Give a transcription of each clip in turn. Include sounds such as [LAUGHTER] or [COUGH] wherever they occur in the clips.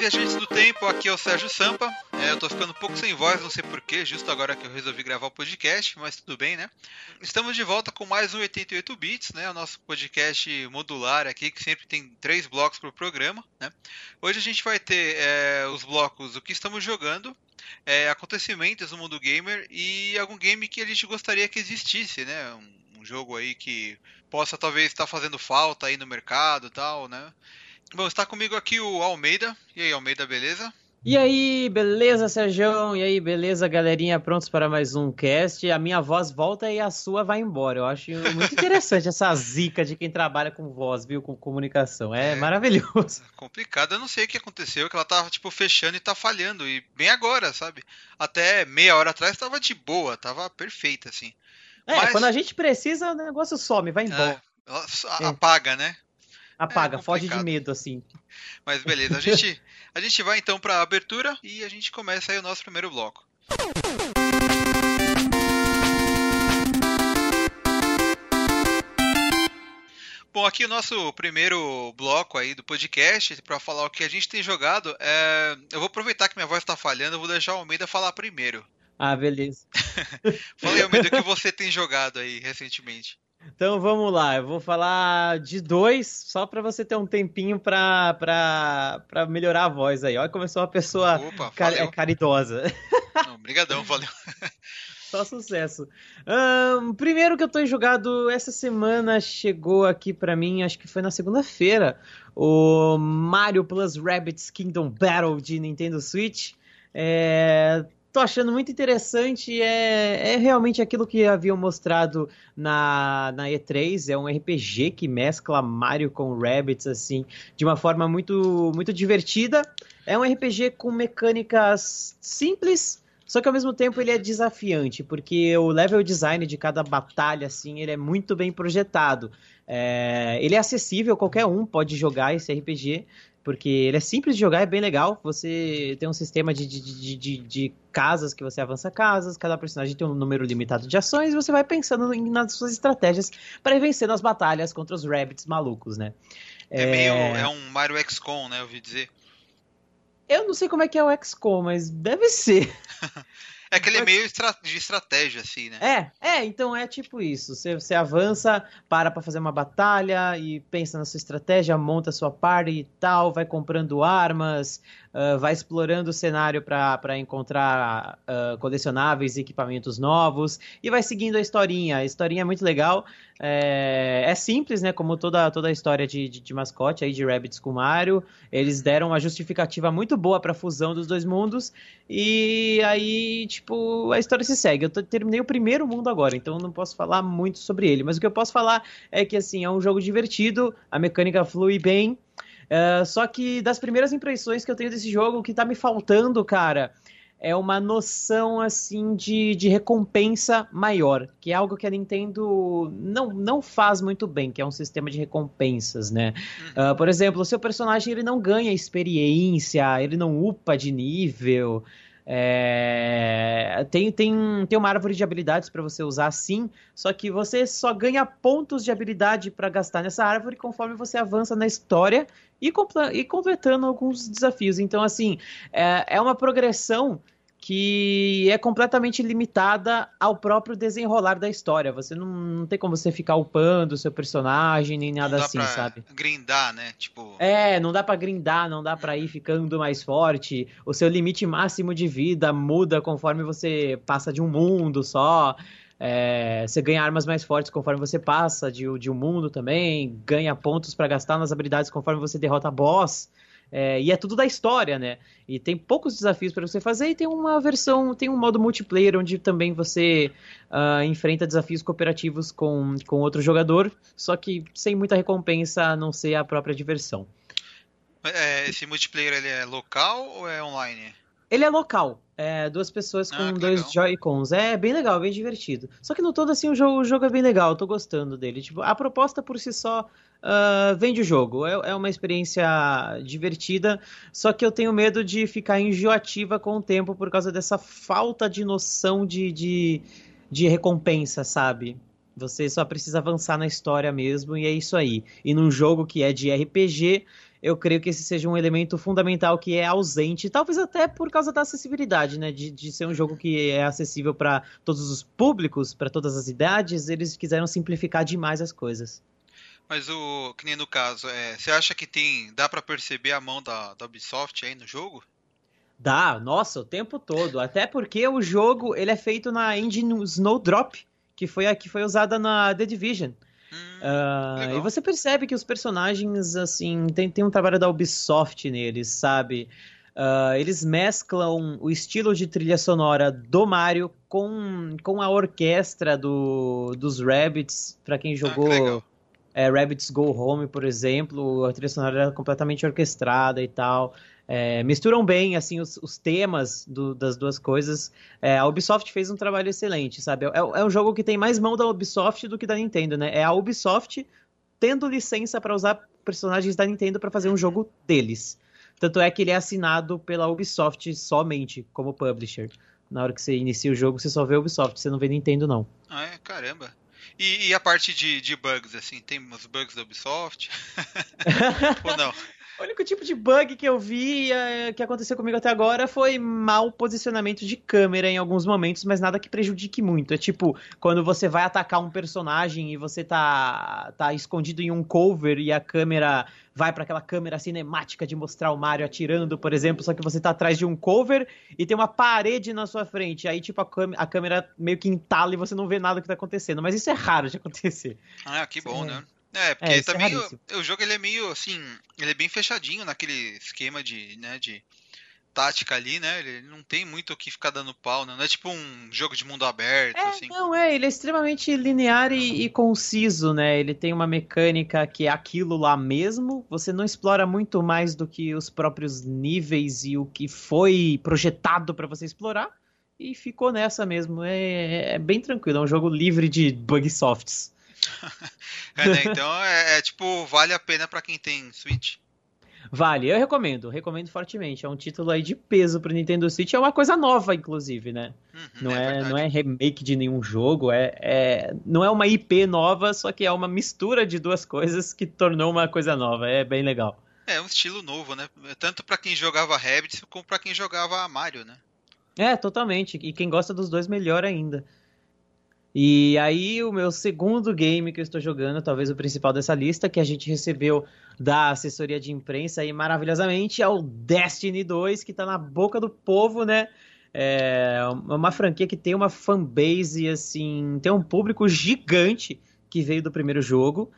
viajantes do tempo, aqui é o Sérgio Sampa. É, eu tô ficando um pouco sem voz, não sei porquê, justo agora que eu resolvi gravar o podcast, mas tudo bem, né? Estamos de volta com mais um 88 Bits, né? O nosso podcast modular aqui, que sempre tem três blocos pro programa, né? Hoje a gente vai ter é, os blocos O que estamos jogando, é, acontecimentos no mundo gamer e algum game que a gente gostaria que existisse, né? Um, um jogo aí que possa talvez estar fazendo falta aí no mercado e tal, né? Bom, está comigo aqui o Almeida. E aí, Almeida, beleza? E aí, beleza, Sérgio? E aí, beleza, galerinha? Prontos para mais um cast? A minha voz volta e a sua vai embora. Eu acho muito interessante essa zica de quem trabalha com voz, viu? Com comunicação. É, é maravilhoso. Complicado. Eu não sei o que aconteceu, que ela tava, tipo, fechando e tá falhando. E bem agora, sabe? Até meia hora atrás tava de boa, tava perfeita, assim. É, Mas... quando a gente precisa, o negócio some, vai embora. É, apaga, né? Apaga, é foge de medo, assim. Mas beleza, a gente, a gente vai então para a abertura e a gente começa aí o nosso primeiro bloco. Bom, aqui o nosso primeiro bloco aí do podcast para falar o que a gente tem jogado. É... Eu vou aproveitar que minha voz está falhando, eu vou deixar o Almeida falar primeiro. Ah, beleza. [LAUGHS] Fala aí, Almeida, o que você tem jogado aí recentemente. Então vamos lá, eu vou falar de dois, só para você ter um tempinho para melhorar a voz aí. Olha sou uma pessoa Opa, car é caridosa. [LAUGHS] Obrigadão, valeu. [LAUGHS] Só sucesso. Um, primeiro que eu tô jogado essa semana chegou aqui para mim, acho que foi na segunda-feira, o Mario Plus Rabbids Kingdom Battle de Nintendo Switch. É, tô achando muito interessante. É, é realmente aquilo que haviam mostrado na, na E3. É um RPG que mescla Mario com Rabbits, assim, de uma forma muito, muito divertida. É um RPG com mecânicas simples, só que ao mesmo tempo ele é desafiante, porque o level design de cada batalha, assim, ele é muito bem projetado. É, ele é acessível, qualquer um pode jogar esse RPG porque ele é simples de jogar, é bem legal. Você tem um sistema de, de, de, de, de casas que você avança casas, cada personagem tem um número limitado de ações e você vai pensando em, nas suas estratégias para ir vencendo as batalhas contra os rabbits malucos, né? É, é meio. É um Mario XCOM, né? Eu ouvi dizer. Eu não sei como é que é o XCOM, mas deve ser. [LAUGHS] É que ele é meio de estratégia, assim, né? É, é, então é tipo isso. Você, você avança, para pra fazer uma batalha e pensa na sua estratégia, monta a sua party e tal, vai comprando armas, uh, vai explorando o cenário para encontrar uh, colecionáveis e equipamentos novos e vai seguindo a historinha. A historinha é muito legal. É, é simples, né? Como toda, toda a história de, de, de, mascote aí de Rabbids com Mario. Eles deram uma justificativa muito boa para a fusão dos dois mundos. E aí, tipo, a história se segue. Eu terminei o primeiro mundo agora, então não posso falar muito sobre ele. Mas o que eu posso falar é que, assim, é um jogo divertido, a mecânica flui bem. Uh, só que das primeiras impressões que eu tenho desse jogo, o que tá me faltando, cara, é uma noção assim de, de recompensa maior, que é algo que a Nintendo não, não faz muito bem, que é um sistema de recompensas, né? Uh, por exemplo, o seu personagem ele não ganha experiência, ele não upa de nível. É, tem, tem, tem uma árvore de habilidades para você usar sim, só que você só ganha pontos de habilidade para gastar nessa árvore conforme você avança na história e, e completando alguns desafios. Então, assim, é, é uma progressão que é completamente limitada ao próprio desenrolar da história. Você não, não tem como você ficar upando o seu personagem, nem nada não dá assim, pra sabe? grindar, né? Tipo... É, não dá para grindar, não dá para ir ficando mais forte. O seu limite máximo de vida muda conforme você passa de um mundo só. É, você ganha armas mais fortes conforme você passa de, de um mundo também, ganha pontos para gastar nas habilidades conforme você derrota boss. É, e é tudo da história, né? E tem poucos desafios para você fazer e tem uma versão, tem um modo multiplayer onde também você uh, enfrenta desafios cooperativos com, com outro jogador, só que sem muita recompensa a não ser a própria diversão. É, esse multiplayer ele é local ou é online? Ele é local. É, duas pessoas com ah, dois Joy-Cons. É bem legal, bem divertido. Só que no todo, assim, o jogo, o jogo é bem legal. Eu tô gostando dele. Tipo, a proposta por si só uh, vende o jogo. É, é uma experiência divertida. Só que eu tenho medo de ficar enjoativa com o tempo por causa dessa falta de noção de, de, de recompensa, sabe? Você só precisa avançar na história mesmo e é isso aí. E num jogo que é de RPG, eu creio que esse seja um elemento fundamental que é ausente, talvez até por causa da acessibilidade, né? De, de ser um jogo que é acessível para todos os públicos, para todas as idades, eles quiseram simplificar demais as coisas. Mas o que nem no caso, é, você acha que tem dá para perceber a mão da, da Ubisoft aí no jogo? Dá, nossa, o tempo todo. Até porque o jogo ele é feito na engine Snowdrop, que foi a que foi usada na The Division. Uh, e você percebe que os personagens, assim, tem, tem um trabalho da Ubisoft neles, sabe? Uh, eles mesclam o estilo de trilha sonora do Mario com, com a orquestra do, dos Rabbits, para quem ah, jogou ah, é, Rabbits Go Home, por exemplo, a trilha sonora era completamente orquestrada e tal. É, misturam bem assim os, os temas do, das duas coisas. É, a Ubisoft fez um trabalho excelente, sabe? É, é, um jogo que tem mais mão da Ubisoft do que da Nintendo, né? É a Ubisoft tendo licença para usar personagens da Nintendo para fazer um jogo deles. Tanto é que ele é assinado pela Ubisoft somente como publisher. Na hora que você inicia o jogo, você só vê Ubisoft, você não vê Nintendo, não. Ah, é? Caramba. E, e a parte de, de bugs, assim, tem uns bugs da Ubisoft? [LAUGHS] Ou não? O único tipo de bug que eu vi é, que aconteceu comigo até agora foi mau posicionamento de câmera em alguns momentos, mas nada que prejudique muito. É tipo, quando você vai atacar um personagem e você tá, tá escondido em um cover e a câmera vai para aquela câmera cinemática de mostrar o Mario atirando, por exemplo, só que você tá atrás de um cover e tem uma parede na sua frente. Aí, tipo, a, a câmera meio que entala e você não vê nada que tá acontecendo. Mas isso é raro de acontecer. Ah, que bom, é. né? É, porque é, também é o, o, jogo ele é meio assim, ele é bem fechadinho naquele esquema de, né, de tática ali, né? Ele não tem muito o que ficar dando pau, né? Não é tipo um jogo de mundo aberto, é, assim. Não, é, ele é extremamente linear e, e, conciso, né? Ele tem uma mecânica que é aquilo lá mesmo. Você não explora muito mais do que os próprios níveis e o que foi projetado para você explorar. E ficou nessa mesmo. É, é, bem tranquilo, é um jogo livre de bug softs. [LAUGHS] é, né? Então é, é, tipo, vale a pena para quem tem Switch. Vale, eu recomendo, recomendo fortemente. É um título aí de peso pro Nintendo Switch, é uma coisa nova, inclusive, né? Uhum, não, é, é não é remake de nenhum jogo, é, é, não é uma IP nova, só que é uma mistura de duas coisas que tornou uma coisa nova. É bem legal. É um estilo novo, né? Tanto para quem jogava Rabbids como para quem jogava Mario, né? É, totalmente. E quem gosta dos dois, melhor ainda. E aí, o meu segundo game que eu estou jogando, talvez o principal dessa lista, que a gente recebeu da assessoria de imprensa aí maravilhosamente, é o Destiny 2, que está na boca do povo, né? É uma franquia que tem uma fanbase, assim, tem um público gigante que veio do primeiro jogo.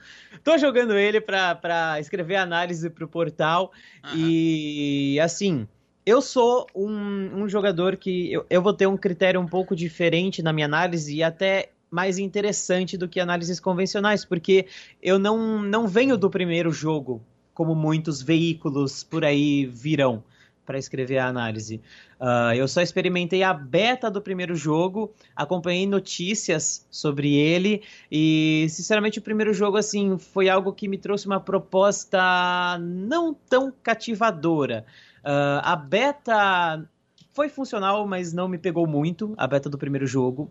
Tô jogando ele para escrever análise pro portal uhum. e, assim, eu sou um, um jogador que eu, eu, vou ter um critério um pouco diferente na minha análise e até mais interessante do que análises convencionais, porque eu não, não venho do primeiro jogo, como muitos veículos por aí virão para escrever a análise. Uh, eu só experimentei a beta do primeiro jogo, acompanhei notícias sobre ele e, sinceramente, o primeiro jogo assim foi algo que me trouxe uma proposta não tão cativadora. Uh, a beta foi funcional, mas não me pegou muito, a beta do primeiro jogo.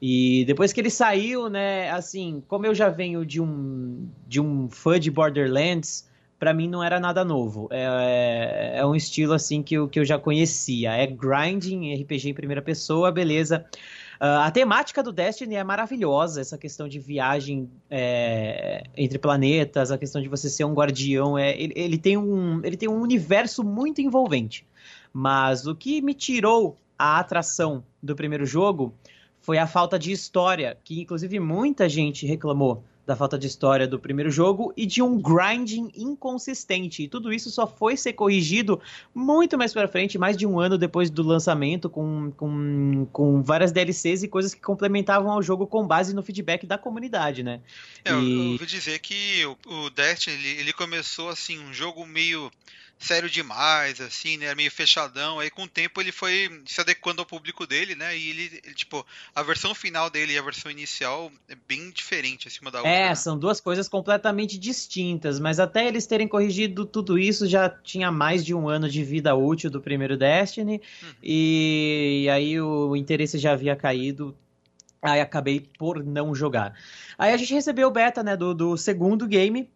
E depois que ele saiu, né, assim, como eu já venho de um, de um fã de Borderlands, para mim não era nada novo. É, é, é, um estilo, assim, que eu, que eu já conhecia. É grinding, RPG em primeira pessoa, beleza. Uh, a temática do Destiny é maravilhosa, essa questão de viagem é, entre planetas, a questão de você ser um guardião. É, ele, ele, tem um, ele tem um universo muito envolvente. Mas o que me tirou a atração do primeiro jogo foi a falta de história, que inclusive muita gente reclamou da falta de história do primeiro jogo e de um grinding inconsistente. E tudo isso só foi ser corrigido muito mais pra frente, mais de um ano depois do lançamento, com, com, com várias DLCs e coisas que complementavam ao jogo com base no feedback da comunidade, né? É, e... eu, eu ouvi dizer que o, o Destiny, ele, ele começou assim, um jogo meio sério demais, assim, né? Meio fechadão. Aí com o tempo ele foi se adequando ao público dele, né? E ele, ele tipo, a versão final dele e a versão inicial é bem diferente acima da outra. É, né? são duas coisas completamente distintas, mas até eles terem corrigido tudo isso já tinha mais de um ano de vida útil do primeiro Destiny. Uhum. E, e aí o interesse já havia caído. Aí acabei por não jogar. Aí a gente recebeu o beta, né, do, do segundo game.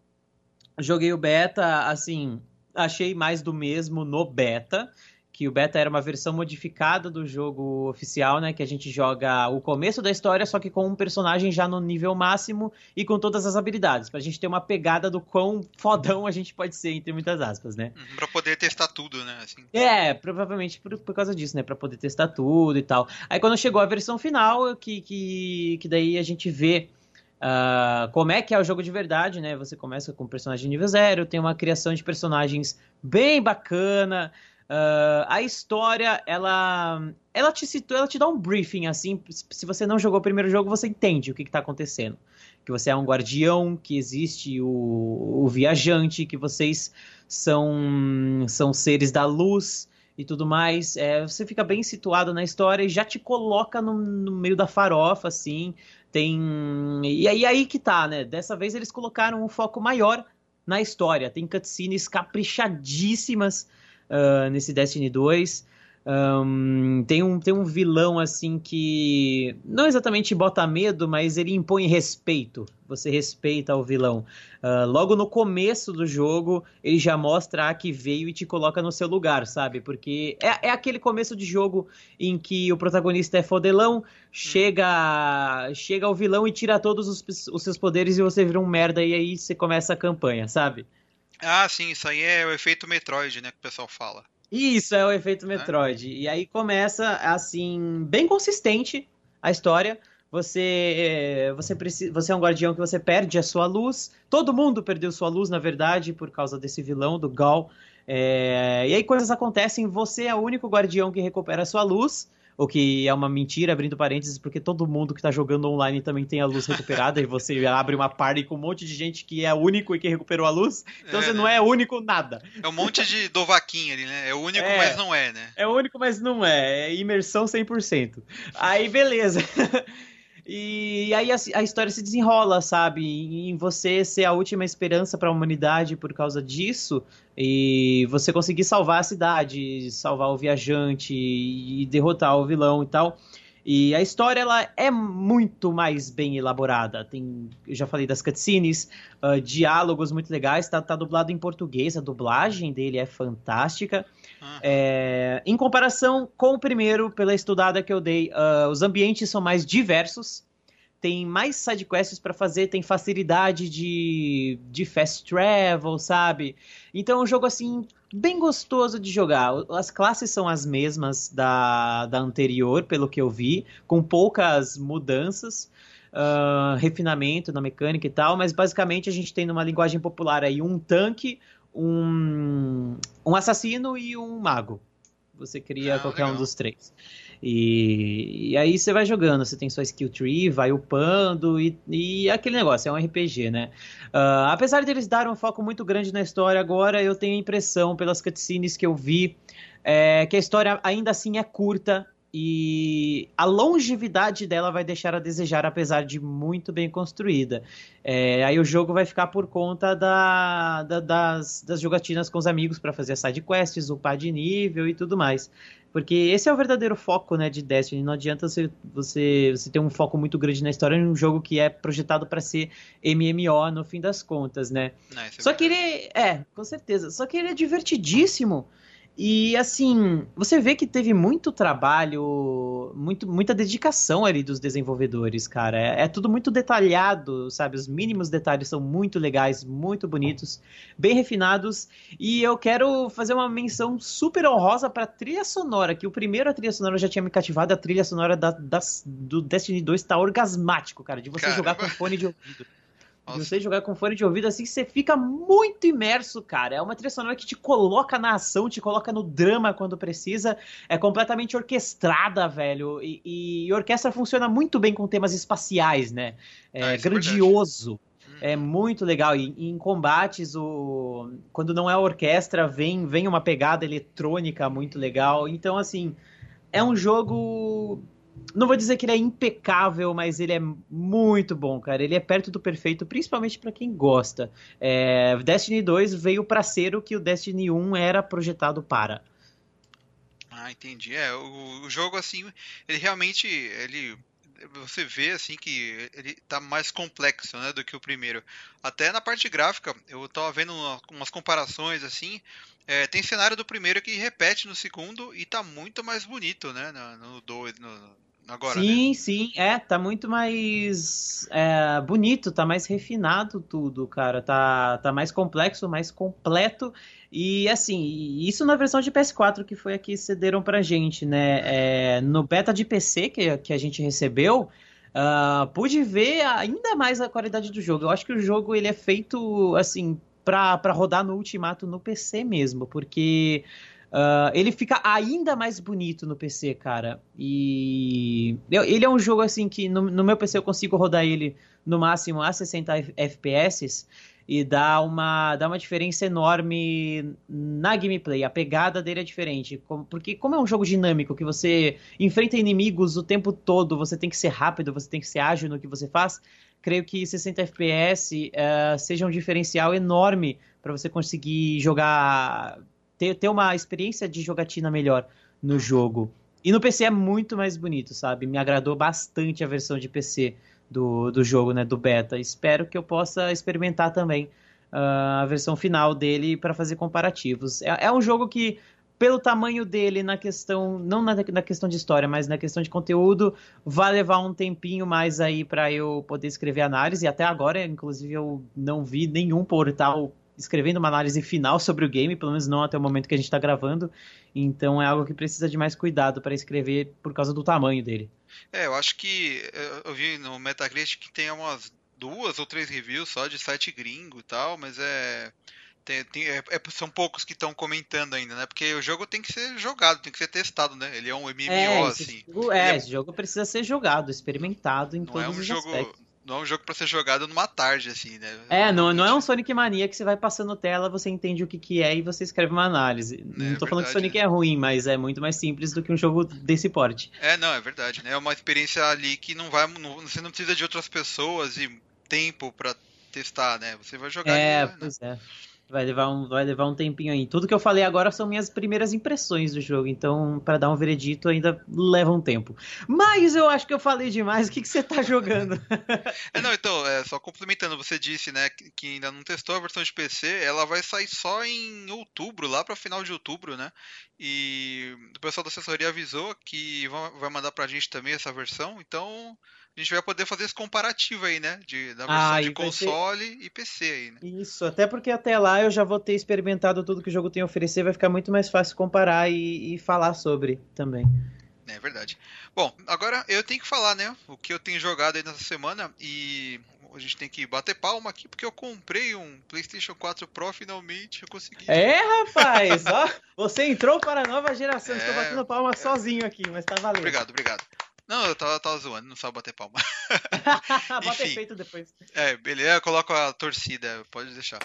Joguei o beta, assim, achei mais do mesmo no beta que o beta era uma versão modificada do jogo oficial, né? Que a gente joga o começo da história, só que com um personagem já no nível máximo e com todas as habilidades, pra gente ter uma pegada do quão fodão a gente pode ser, entre muitas aspas, né? Uhum, pra poder testar tudo, né? Assim. É, provavelmente por, por causa disso, né? Pra poder testar tudo e tal. Aí quando chegou a versão final, que, que, que daí a gente vê. Uh, como é que é o jogo de verdade, né? Você começa com um personagem nível zero, tem uma criação de personagens bem bacana, Uh, a história, ela, ela te citou, ela te dá um briefing, assim, se você não jogou o primeiro jogo, você entende o que está acontecendo. Que você é um guardião, que existe o, o viajante, que vocês são, são seres da luz e tudo mais. É, você fica bem situado na história e já te coloca no, no meio da farofa, assim. Tem. E aí, aí que tá, né? Dessa vez eles colocaram um foco maior na história. Tem cutscenes caprichadíssimas uh, nesse Destiny 2. Um, tem, um, tem um vilão assim que não exatamente bota medo, mas ele impõe respeito. Você respeita o vilão. Uh, logo no começo do jogo, ele já mostra a que veio e te coloca no seu lugar, sabe? Porque é, é aquele começo de jogo em que o protagonista é fodelão, chega chega o vilão e tira todos os, os seus poderes e você vira um merda e aí você começa a campanha, sabe? Ah, sim, isso aí é o efeito Metroid, né, que o pessoal fala. Isso, é o efeito é? Metroid. É? E aí começa, assim, bem consistente a história. Você, você, precisa, você é um guardião que você perde a sua luz. Todo mundo perdeu sua luz, na verdade, por causa desse vilão, do Gal. É, e aí coisas acontecem, você é o único guardião que recupera a sua luz o que é uma mentira, abrindo parênteses, porque todo mundo que tá jogando online também tem a luz recuperada e você [LAUGHS] abre uma party com um monte de gente que é único e que recuperou a luz, então é, você né? não é único nada. É um monte de dovaquinha ali, né? É o único, é, mas não é, né? É o único, mas não é. É imersão 100%. Aí, beleza. [LAUGHS] E aí a, a, história se desenrola, sabe? Em você ser a última esperança para a humanidade por causa disso, e você conseguir salvar a cidade, salvar o viajante e derrotar o vilão e tal. E a história ela é muito mais bem elaborada. Tem, eu já falei das cutscenes, uh, diálogos muito legais. Tá, tá, dublado em português, a dublagem dele é fantástica. Uhum. É, em comparação com o primeiro, pela estudada que eu dei, uh, os ambientes são mais diversos. Tem mais sidequests para fazer, tem facilidade de, de fast travel, sabe? Então é um jogo assim bem gostoso de jogar. As classes são as mesmas da, da anterior, pelo que eu vi, com poucas mudanças. Uh, refinamento na mecânica e tal, mas basicamente a gente tem numa linguagem popular aí um tanque, um, um assassino e um mago. Você cria ah, qualquer legal. um dos três. E, e, aí você vai jogando, você tem sua skill tree, vai upando e, e aquele negócio, é um RPG, né? Uh, apesar de eles darem um foco muito grande na história agora, eu tenho a impressão, pelas cutscenes que eu vi, é, que a história ainda assim é curta e a longevidade dela vai deixar a desejar, apesar de muito bem construída. É, aí o jogo vai ficar por conta da, da, das, das jogatinas com os amigos para fazer side quests, upar de nível e tudo mais. Porque esse é o verdadeiro foco né, de Destiny. Não adianta você, você, você ter um foco muito grande na história em um jogo que é projetado para ser MMO no fim das contas, né? Não, é Só que ele é, com certeza. Só que ele é divertidíssimo. E assim, você vê que teve muito trabalho, muito, muita dedicação ali dos desenvolvedores, cara. É, é, tudo muito detalhado, sabe? Os mínimos detalhes são muito legais, muito bonitos, bem refinados. E eu quero fazer uma menção super honrosa pra trilha sonora, que o primeiro a trilha sonora já tinha me cativado, a trilha sonora da, das, do Destiny 2 tá orgasmático, cara, de você Caramba. jogar com fone de ouvido. Nossa. você jogar com fone de ouvido assim, você fica muito imerso, cara. É uma trilha sonora que te coloca na ação, te coloca no drama quando precisa. É completamente orquestrada, velho. E, e, e orquestra funciona muito bem com temas espaciais, né? É ah, grandioso. É, é muito legal. E, e, em combates, o... quando não é orquestra, vem, vem uma pegada eletrônica muito legal. Então, assim, é um jogo não vou dizer que ele é impecável, mas ele é muito bom, cara. Ele é perto do perfeito, principalmente para quem gosta. É, Destiny 2 veio para ser o que o Destiny 1 era projetado para. Ah, entendi. É, o, o jogo, assim, ele realmente. Ele você vê assim que ele tá mais complexo, né, do que o primeiro. Até na parte gráfica, eu tava vendo uma, umas comparações assim, é, tem cenário do primeiro que repete no segundo e tá muito mais bonito, né, no 2, no, agora. Sim, né? sim, é, tá muito mais é, bonito, tá mais refinado tudo, cara. Tá, tá mais complexo, mais completo. E assim, isso na versão de PS4 que foi a que cederam pra gente, né? É, no beta de PC que, que a gente recebeu, uh, pude ver ainda mais a qualidade do jogo. Eu acho que o jogo ele é feito assim para rodar no Ultimato no PC mesmo, porque Uh, ele fica ainda mais bonito no PC, cara. E ele é um jogo assim que no, no, meu PC eu consigo rodar ele no máximo a 60 FPS e dá uma, dá uma diferença enorme na gameplay. A pegada dele é diferente. Porque, como é um jogo dinâmico que você enfrenta inimigos o tempo todo, você tem que ser rápido, você tem que ser ágil no que você faz. Creio que 60 FPS uh, seja um diferencial enorme para você conseguir jogar ter, ter uma experiência de jogatina melhor no jogo. E no PC é muito mais bonito, sabe? Me agradou bastante a versão de PC do, do jogo, né? Do beta. Espero que eu possa experimentar também uh, a versão final dele para fazer comparativos. É, é, um jogo que, pelo tamanho dele, na questão. Não na, na, questão de história, mas na questão de conteúdo, vai levar um tempinho mais aí para eu poder escrever análise. Até agora, inclusive, eu não vi nenhum portal escrevendo uma análise final sobre o game, pelo menos não até o momento que a gente está gravando. Então é algo que precisa de mais cuidado para escrever por causa do tamanho dele. É, eu acho que eu vi no Metacritic que tem umas duas ou três reviews só de site gringo e tal, mas é tem, tem, é, é, são poucos que estão comentando ainda, né? Porque o jogo tem que ser jogado, tem que ser testado, né? Ele é um MMO, é, assim. Jogo, é, é, esse jogo precisa ser jogado, experimentado em todos é um os jogo, aspectos não é um jogo para ser jogado numa tarde, assim, né? É, não, não é um Sonic Mania que você vai passando tela, você entende o que, que é e você escreve uma análise. É, não tô verdade, falando que Sonic é. é ruim, mas é muito mais simples do que um jogo desse porte. É, não, é verdade, né? É uma experiência ali que não vai. Não, você não precisa de outras pessoas e tempo para testar, né? Você vai jogar. É, ali, né? pois é. Vai levar, um, vai levar um tempinho aí. Tudo que eu falei agora são minhas primeiras impressões do jogo, então para dar um veredito ainda leva um tempo. Mas eu acho que eu falei demais. O que, que você tá jogando? [LAUGHS] é, não, então, é, só complementando, você disse, né, que ainda não testou a versão de PC, ela vai sair só em outubro, lá para final de outubro, né? E o pessoal da assessoria avisou que vai mandar pra gente também essa versão, então a gente vai poder fazer esse comparativo aí, né? De, da versão ah, de console ser... e PC aí, né? Isso, até porque até lá eu já vou ter experimentado tudo que o jogo tem a oferecer, vai ficar muito mais fácil comparar e, e falar sobre também. É verdade. Bom, agora eu tenho que falar, né? O que eu tenho jogado aí nessa semana e a gente tem que bater palma aqui porque eu comprei um PlayStation 4 Pro finalmente, eu consegui. É, rapaz, ó, você entrou para a nova geração. É, Estou batendo palma é... sozinho aqui, mas tá valendo. Obrigado, obrigado. Não, eu tava, tava zoando, não sabe bater palma. [LAUGHS] Bota efeito depois. É, beleza, eu coloco a torcida, pode deixar.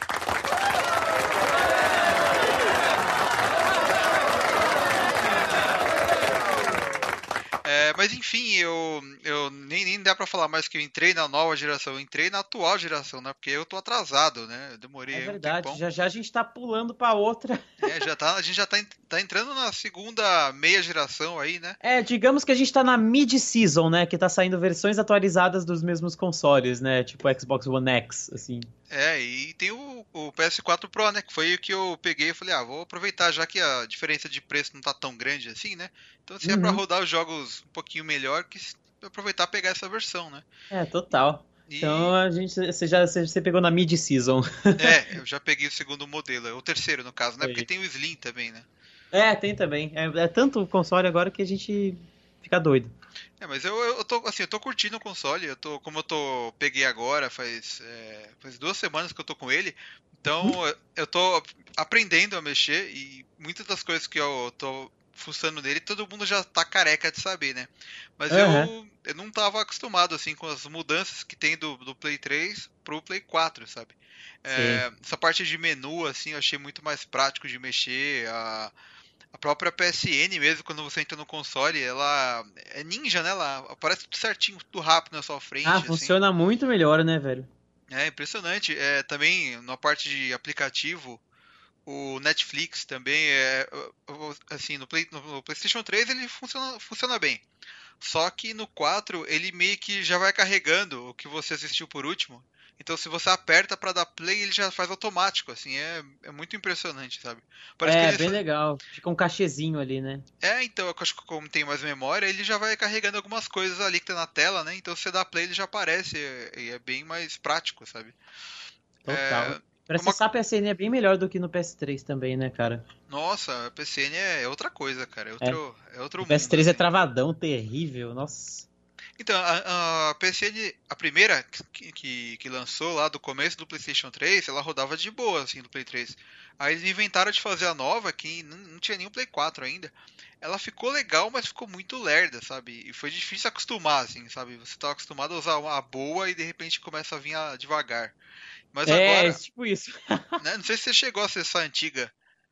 É, mas enfim, eu, eu nem, nem dá para falar mais que eu entrei na nova geração, eu entrei na atual geração, né? Porque eu tô atrasado, né? Eu demorei. É verdade, um já já a gente tá pulando para outra. É, já tá, a gente já tá, tá entrando na segunda meia geração aí, né? É, digamos que a gente tá na mid-season, né? Que tá saindo versões atualizadas dos mesmos consoles, né? Tipo Xbox One X, assim. É, e tem o, o, PS4 Pro, né? Que foi o que eu peguei e falei, ah, vou aproveitar já que a diferença de preço não tá tão grande assim, né? Então se uhum. é pra uhum. rodar os jogos um pouquinho melhor, que aproveitar e pegar essa versão, né? É, total. E... Então a gente, você já você pegou na mid-season. [LAUGHS] É, eu já peguei o segundo modelo, o terceiro no caso, né? Porque tem o Slim também, né? É, tem também. É, é tanto console agora que a gente fica doido. É, mas eu, eu tô assim, eu tô curtindo o console, eu tô, como eu tô peguei agora, faz, é, faz duas semanas que eu tô com ele, então hum? eu tô aprendendo a mexer e muitas das coisas que eu tô fuçando nele, todo mundo já tá careca de saber, né? Mas uhum. eu, eu não tava acostumado assim com as mudanças que tem do, do Play 3 pro Play 4, sabe? É, essa parte de menu, assim, eu achei muito mais prático de mexer. A, a própria PSN mesmo, quando você entra no console, ela é ninja, né? Ela aparece tudo certinho, tudo rápido na sua frente. Ah, assim. funciona muito melhor, né, velho? É impressionante. É, também na parte de aplicativo, o Netflix também é assim no, Play, no PlayStation 3 ele funciona, funciona bem. Só que no 4 ele meio que já vai carregando o que você assistiu por último. Então se você aperta para dar play, ele já faz automático, assim, é, é muito impressionante, sabe? Parece é, bem legal. Fica um cachezinho ali, né? É, então, eu acho que como tem mais memória, ele já vai carregando algumas coisas ali que tá na tela, né? Então se você dá play, ele já aparece e é, é bem mais prático, sabe? Total. É, Processar uma... PSN é bem melhor do que no PS3 também, né, cara? Nossa, a PSN é outra coisa, cara. É outro, é. É outro o PS3 mundo, é assim. travadão, terrível, nossa. Então, a, a PSN, a primeira que, que, que, lançou lá do começo do PlayStation 3, ela rodava de boa, assim, do Play 3. Aí eles inventaram de fazer a nova, que não, não tinha nem o Play 4 ainda. Ela ficou legal, mas ficou muito lerda, sabe? E foi difícil acostumar, assim, sabe? Você tá acostumado a usar uma boa e de repente começa a vir a, devagar. Mas é, agora. É, tipo isso. [LAUGHS] né, não sei se você chegou a acessar a antiga.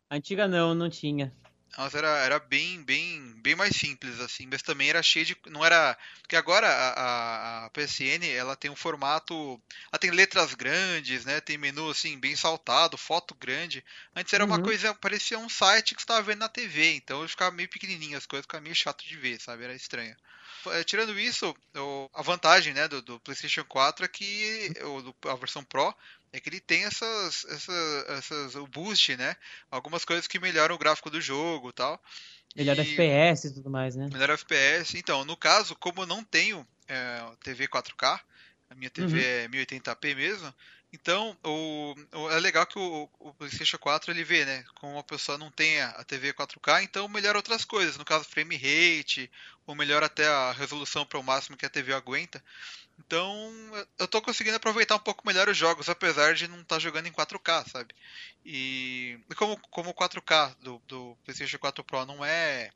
A antiga não, não tinha. Nossa, era, era bem, bem, bem mais simples, assim, mas também era cheio de. Não era. Porque agora a, a, a, PSN ela tem um formato. Ela tem letras grandes, né? Tem menu assim, bem saltado, foto grande. Antes era uhum. uma coisa. Parecia um site que você estava vendo na TV, então ficava meio pequenininho, as coisas ficavam meio chato de ver, sabe? Era estranho. É, tirando isso, a vantagem né, do, do PlayStation 4 é que a versão Pro é que ele tem essas, essas, essas o boost, né? Algumas coisas que melhoram o gráfico do jogo, tal. Melhor e... FPS e tudo mais, né? Melhor FPS. Então, no caso, como eu não tenho é, TV 4K, a minha TV uhum. é 1080p mesmo, então, o, o, é legal que o, o, PlayStation 4 ele vê, né? Como uma pessoa não tem a TV 4K, então melhora outras coisas. No caso, frame rate, ou melhora até a resolução para o máximo que a TV aguenta. Então, eu estou conseguindo aproveitar um pouco melhor os jogos, apesar de não estar tá jogando em 4K, sabe? E como, como o 4K do, do PlayStation 4 Pro não é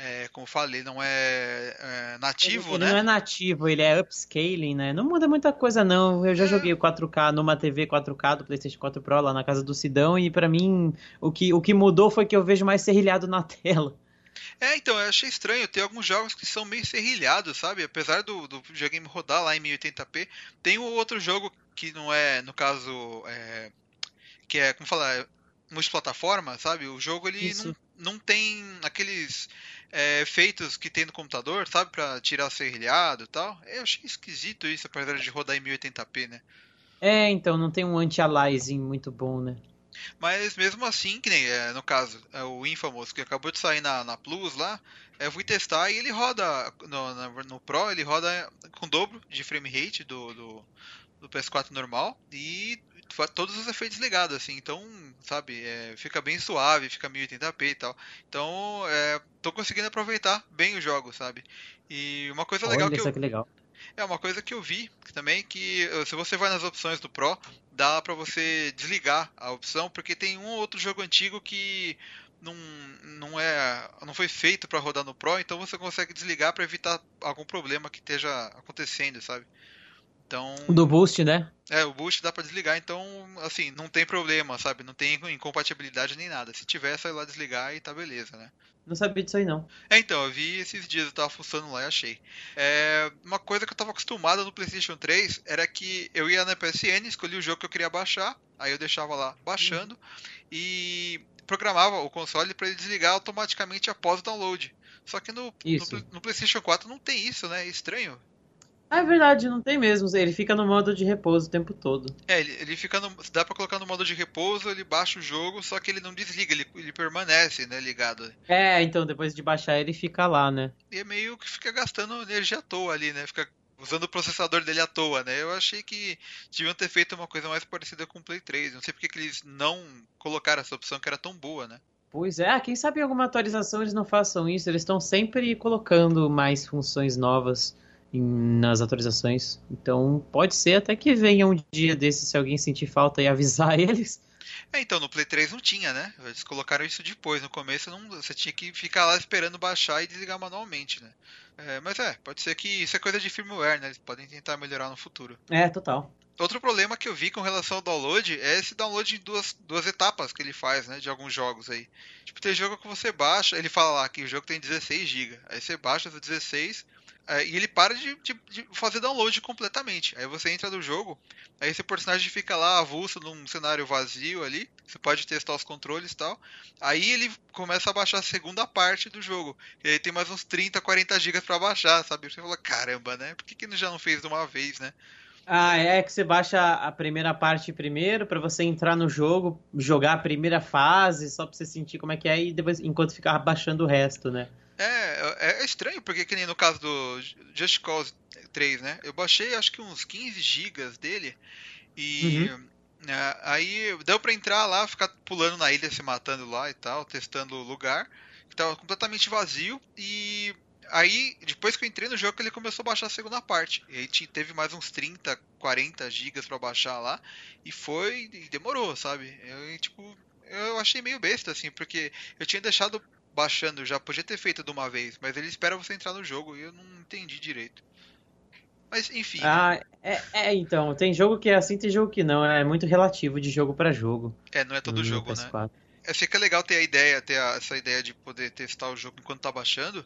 é, como falei, não é, é nativo, ele, né? Ele não é nativo, ele é upscaling, né? Não muda muita coisa, não. Eu já é. joguei o 4K numa TV 4K do PlayStation 4 Pro lá na casa do Sidão e para mim o que, o que mudou foi que eu vejo mais serrilhado na [LAUGHS] tela. É, então, eu achei estranho. Tem alguns jogos que são meio serrilhados, sabe? Apesar do, do videogame rodar lá em 1080p, tem um outro jogo que não é, no caso, é, que é, como falar, multiplataforma, sabe? O jogo ele não, não tem aqueles é, efeitos que tem no computador, sabe? Pra tirar serrilhado e tal. Eu achei esquisito isso, apesar de rodar em 1080p, né? É, então, não tem um anti-aliasing muito bom, né? Mas mesmo assim, que nem é, no caso, é o Infamous, que acabou de sair na, na Plus lá, eu fui testar e ele roda no, no, no Pro, ele roda com dobro de frame rate do, do, do PS4 normal e todos os efeitos ligados, assim, então, sabe, é, fica bem suave, fica 1080p e tal. Então, é, tô conseguindo aproveitar bem o jogo, sabe? E uma coisa legal que eu... que legal. É uma coisa que eu vi também que se você vai nas opções do Pro, dá para você desligar a opção, porque tem um outro jogo antigo que não, não é não foi feito para rodar no Pro, então você consegue desligar para evitar algum problema que esteja acontecendo, sabe? Então. Do boost, né? É, o boost dá para desligar, então, assim, não tem problema, sabe? Não tem incompatibilidade nem nada. Se tiver, é só ir lá desligar e tá beleza, né? Não sabia disso aí, não. É, então, eu vi esses dias, eu tava funcionando lá e achei. É, uma coisa que eu tava acostumado no PlayStation 3 era que eu ia na PSN, escolhia o jogo que eu queria baixar, aí eu deixava lá baixando uhum. e programava o console para ele desligar automaticamente após o download. Só que no, no, no, PlayStation 4 não tem isso, né? É estranho. Ah, é verdade, não tem mesmo. Ele fica no modo de repouso o tempo todo. É, ele, ele fica no. Dá pra colocar no modo de repouso, ele baixa o jogo, só que ele não desliga, ele, ele permanece, né, ligado. É, então depois de baixar ele fica lá, né? E é meio que fica gastando energia à toa ali, né? Fica usando o processador dele à toa, né? Eu achei que deviam ter feito uma coisa mais parecida com o Play 3. Não sei porque que eles não colocaram essa opção que era tão boa, né? Pois é, ah, quem sabe em alguma atualização eles não façam isso, eles estão sempre colocando mais funções novas em, nas atualizações. Então pode ser até que venha um dia desse se alguém sentir falta e avisar [LAUGHS] eles. É, então no Play 3 não tinha, né? Eles colocaram isso depois. No começo não, você tinha que ficar lá esperando baixar e desligar manualmente, né? É, mas é, pode ser que isso é coisa de firmware, né? Eles podem tentar melhorar no futuro. É, total. Outro problema que eu vi com relação ao download é esse download em duas, duas etapas que ele faz, né? De alguns jogos aí. Tipo, tem jogo que você baixa, ele fala lá que o jogo tem 16 GB. Aí você baixa os 16, é, e ele para de, de, de, fazer download completamente. Aí você entra no jogo, aí esse personagem fica lá avulso num cenário vazio ali. Você pode testar os controles e tal. Aí ele começa a baixar a segunda parte do jogo. E aí tem mais uns 30, 40 gigas para baixar, sabe? Você fala, caramba, né? Por que, que já não fez de uma vez, né? Ah, é que você baixa a primeira parte primeiro para você entrar no jogo, jogar a primeira fase, só pra você sentir como é que é e depois enquanto ficar baixando o resto, né? É, é, é estranho, porque que nem no caso do Just Cause 3, né? Eu baixei acho que uns 15 gigas dele e uhum. né, aí deu pra entrar lá, ficar pulando na ilha, se matando lá e tal, testando o lugar, que tava completamente vazio e aí depois que eu entrei no jogo ele começou a baixar a segunda parte. E aí teve mais uns 30, 40 gigas para baixar lá e foi e demorou, sabe? Eu tipo eu achei meio besta assim, porque eu tinha deixado baixando já, podia ter feito de uma vez, mas ele espera você entrar no jogo e eu não entendi direito. Mas enfim. Ah, é, é, então, tem jogo que é assim, tem jogo que não, é muito relativo de jogo para jogo. É, não é todo jogo, né? É, fica legal ter a ideia, ter a, essa ideia de poder testar o jogo enquanto tá baixando,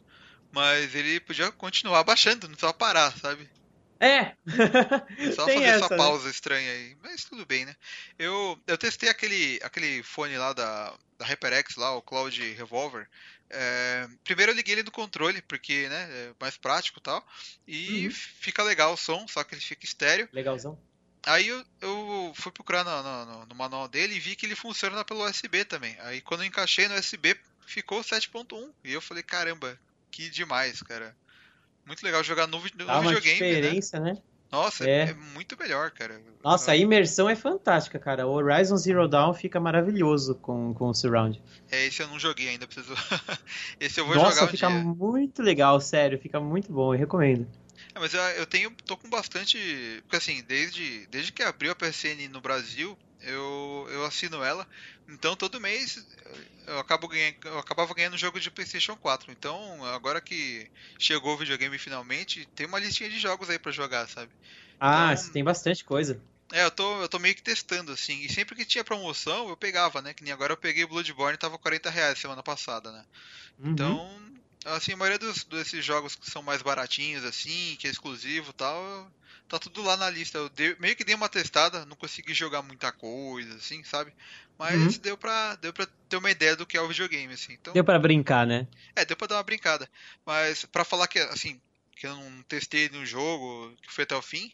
mas ele podia continuar baixando, não precisava parar, sabe? É! Só [LAUGHS] fazer essa, essa né? pausa né? estranha aí. Mas tudo bem, né? Eu, eu testei aquele, aquele fone lá da, da HyperX, lá, o Cloud Revolver. É, primeiro eu liguei ele no controle, porque né, é mais prático e tal. E uhum. fica legal o som, só que ele fica estéreo. Legalzão. Aí eu, eu fui procurar no, no, no, manual dele e vi que ele funciona pelo USB também. Aí quando eu encaixei no USB, ficou 7.1. E eu falei, caramba, que demais, cara. Muito legal jogar no, no Dá uma videogame. Né? diferença, né? né? Nossa, é. é. muito melhor, cara. Nossa, a imersão é fantástica, cara. O Horizon Zero Dawn fica maravilhoso com, com o Surround. É, esse eu não joguei ainda, preciso. [LAUGHS] esse eu vou Nossa, jogar um fica dia. muito legal, sério, fica muito bom, eu recomendo. É, mas eu, eu tenho, tô com bastante. Porque assim, desde, desde que abriu a PSN no Brasil, eu, eu assino ela. Então todo mês eu, acabo ganhando, eu acabava ganhando jogo de PlayStation 4. Então agora que chegou o videogame finalmente, tem uma listinha de jogos aí para jogar, sabe? Ah, então, tem bastante coisa. É, eu tô, eu tô meio que testando, assim. E sempre que tinha promoção, eu pegava, né? Que nem agora eu peguei Bloodborne e tava 40 reais semana passada, né? Uhum. Então, assim, a maioria dos, desses jogos que são mais baratinhos, assim, que é exclusivo e tal, tá tudo lá na lista. Eu dei, meio que dei uma testada, não consegui jogar muita coisa, assim, sabe? Mas uhum. deu, pra, deu pra ter uma ideia do que é o videogame, assim. Então, deu pra brincar, né? É, deu pra dar uma brincada. Mas pra falar que, assim, que eu não testei no jogo, que foi até o fim.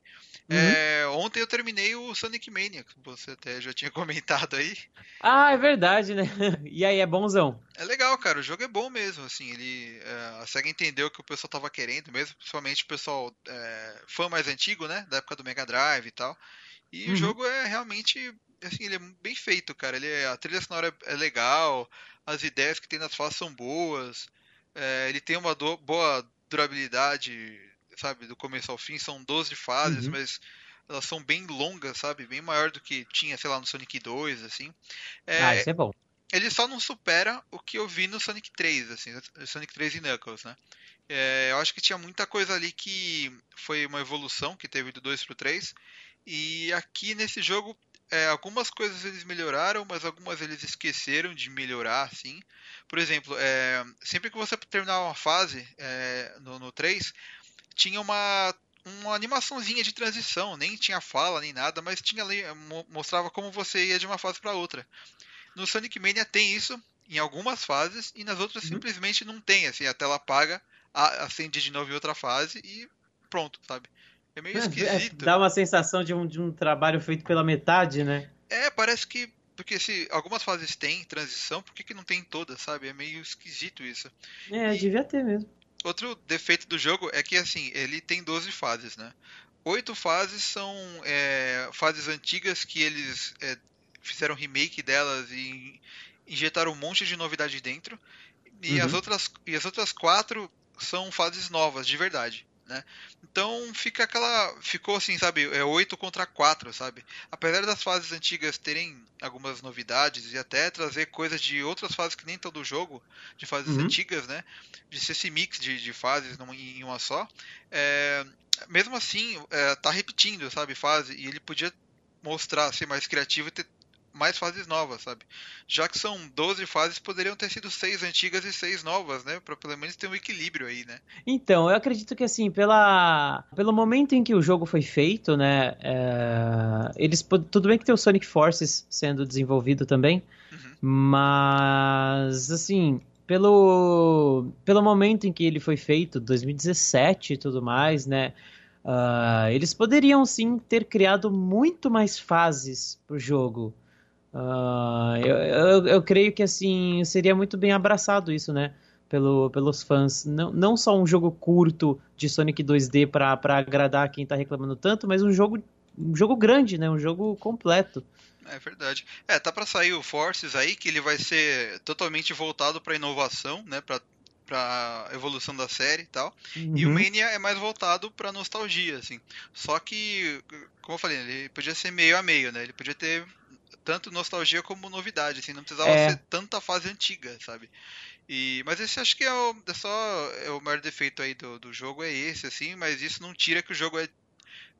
Uhum. É, ontem eu terminei o Sonic Mania, que você até já tinha [LAUGHS] comentado aí. Ah, é verdade, né? [LAUGHS] E aí, é bonzão? É legal, cara. O jogo é bom mesmo, assim. Ele, é, a SEGA entendeu o que o pessoal tava querendo mesmo, principalmente o pessoal é, fã mais antigo, né? Da época do Mega Drive e tal. E uhum. o jogo é realmente, assim, ele é bem feito, cara. Ele é, a trilha sonora é legal, as ideias que tem nas falas são boas. É, ele tem uma do, boa durabilidade, sabe, do começo ao fim. São 12 fases, uhum. mas elas são bem longas, sabe? Bem maior do que tinha, sei lá, no Sonic 2, assim. É, ah, isso é bom. Ele só não supera o que eu vi no Sonic 3, assim, Sonic 3 e Knuckles, né? É, eu acho que tinha muita coisa ali que foi uma evolução que teve do 2 pro 3. E aqui nesse jogo, é, algumas coisas eles melhoraram, mas algumas eles esqueceram de melhorar, assim. Por exemplo, é, sempre que você terminava uma fase é, no, no 3, tinha uma, uma animaçãozinha de transição, nem tinha fala nem nada, mas tinha mostrava como você ia de uma fase para outra. No Sonic Mania tem isso em algumas fases e nas outras uhum. simplesmente não tem, assim, a tela apaga, acende de novo em outra fase e pronto, sabe? É meio é, é, esquisito. É, dá uma sensação de um, de um trabalho feito pela metade, né? É, parece que porque se algumas fases têm transição, por que, que não tem todas, sabe? É meio esquisito isso. É, e devia ter mesmo. Outro defeito do jogo é que, assim, ele tem 12 fases, né? Oito fases são é, fases antigas que eles é, fizeram remake delas e injetaram um monte de novidade dentro. E, uhum. as outras, e as outras quatro são fases novas, de verdade né? Então fica aquela. Ficou assim, sabe? É 8 contra 4, sabe? Apesar das fases antigas terem algumas novidades e até trazer coisas de outras fases que nem todo jogo, de fases uhum. antigas, né? De ser esse mix de, de fases em uma só. É, mesmo assim, é, tá repetindo, sabe? Fase. E ele podia mostrar, ser mais criativo e ter mais fases novas, sabe? Já que são 12 fases, poderiam ter sido seis antigas e seis novas, né? Pra pelo menos ter um equilíbrio aí, né? Então, eu acredito que assim, pela, pelo momento em que o jogo foi feito, né? É, eles tudo bem que tem o Sonic Forces sendo desenvolvido também, uhum. mas assim, pelo, pelo momento em que ele foi feito, 2017 e tudo mais, né? Uh, eles poderiam sim ter criado muito mais fases pro jogo. Uh, eu, eu, eu, creio que assim seria muito bem abraçado isso, né? Pelo, pelos fãs. Não, não só um jogo curto de Sonic 2D para agradar quem tá reclamando tanto, mas um jogo, um jogo grande, né? Um jogo completo. É verdade. É, tá para sair o Forces aí, que ele vai ser totalmente voltado para inovação, né? Pra, pra evolução da série e tal. Uhum. E o uhum. Mania é mais voltado pra nostalgia, assim. Só que, como eu falei, ele podia ser meio a meio, né? Ele podia ter tanto nostalgia como novidade, assim, não precisava é. ser tanta fase antiga, sabe? E, mas esse acho que é, o, é só é o maior defeito aí do, do jogo é esse, assim, mas isso não tira que o jogo é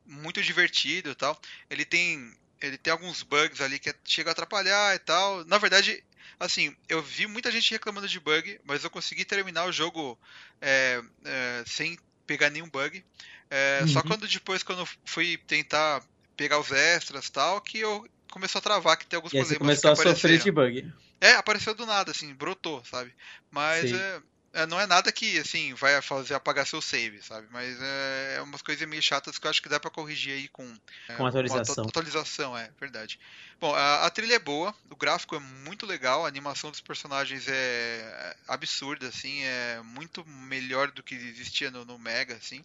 muito divertido e tal. Ele tem ele tem alguns bugs ali que chega a atrapalhar e tal. Na verdade, assim, eu vi muita gente reclamando de bug, mas eu consegui terminar o jogo é, é, sem pegar nenhum bug. É, uhum. Só quando depois, quando eu fui tentar pegar os extras e tal, que eu começou a travar, que tem alguns e problemas. Você começou a sofrer de bug. É, apareceu do nada, assim, brotou, sabe? Mas é, é, não é nada que, assim, vai fazer apagar seu save, sabe? Mas é, é umas coisas meio chatas que eu acho que dá para corrigir aí com, é, com atualização. Com atualização, é verdade. Bom, a, a, trilha é boa, o gráfico é muito legal, a animação dos personagens é absurda, assim, é muito melhor do que existia no, no Mega, assim.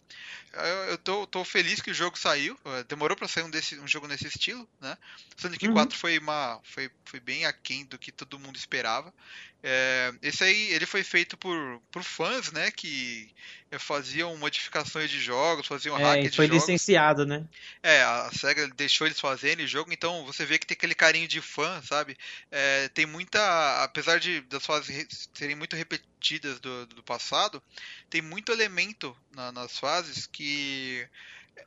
Eu, eu tô, tô, feliz que o jogo saiu, demorou para sair um, desse, um jogo nesse estilo, né? Sonic uhum. 4 foi, uma, foi, foi bem aquém do que todo mundo esperava. É, esse aí, ele foi feito por, por fãs, né, que faziam modificações de jogos, faziam é, hack de foi jogos. foi licenciado, né? É, a SEGA deixou eles fazerem o jogo, então você vê que tem aquele carinho de fã, sabe? É, tem muita, apesar de das fases serem muito repetidas do, do passado, tem muito elemento na, nas fases que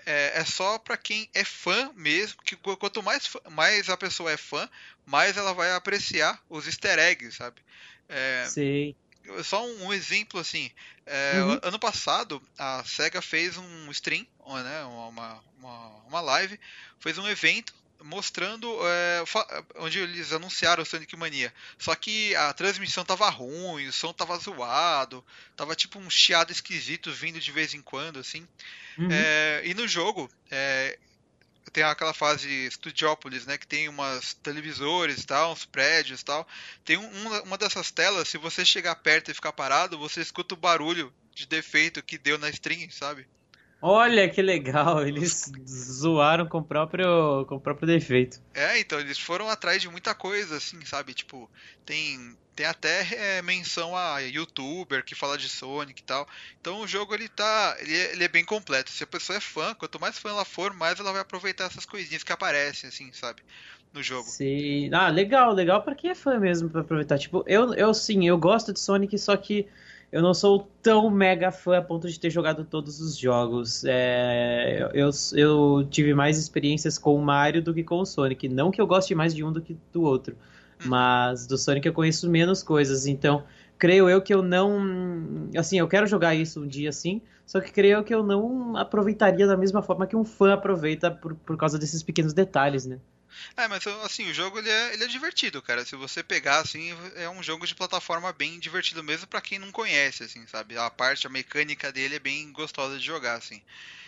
é, é só para quem é fã mesmo, que quanto mais, mais a pessoa é fã, mais ela vai apreciar os easter eggs, sabe? É, Sim. Só um, um exemplo assim, é, uhum. ano passado a Sega fez um stream, né, uma, uma, uma live, fez um evento mostrando é, onde eles anunciaram o Sonic Mania. Só que a transmissão tava ruim, o som tava zoado, tava tipo um chiado esquisito vindo de vez em quando, assim. Uhum. É, e no jogo, é, tem aquela fase Studiópolis, né, que tem umas televisores, tal, uns prédios, tal. Tem um, uma dessas telas, se você chegar perto e ficar parado, você escuta o barulho de defeito que deu na stream, sabe? Olha que legal, [LAUGHS] eles zoaram com o próprio, com o próprio defeito. É, então eles foram atrás de muita coisa, assim, sabe? Tipo, tem, tem até é, menção a youtuber que fala de Sonic e tal. Então o jogo ele tá, ele é, ele é, bem completo. Se a pessoa é fã, quanto mais fã ela for, mais ela vai aproveitar essas coisinhas que aparecem, assim, sabe? No jogo. Sim, ah, legal, legal para quem é fã mesmo para aproveitar. Tipo, eu, eu sim, eu gosto de Sonic, só que eu não sou tão mega fã a ponto de ter jogado todos os jogos. É, eu, eu tive mais experiências com o Mario do que com o Sonic. Não que eu goste mais de um do que do outro, mas do Sonic eu conheço menos coisas. Então, creio eu que eu não. Assim, eu quero jogar isso um dia sim, só que creio que eu não aproveitaria da mesma forma que um fã aproveita por, por causa desses pequenos detalhes, né? É, mas assim, o jogo ele é, ele é divertido, cara. Se você pegar, assim, é um jogo de plataforma bem divertido mesmo para quem não conhece, assim, sabe? A parte, a mecânica dele é bem gostosa de jogar, assim.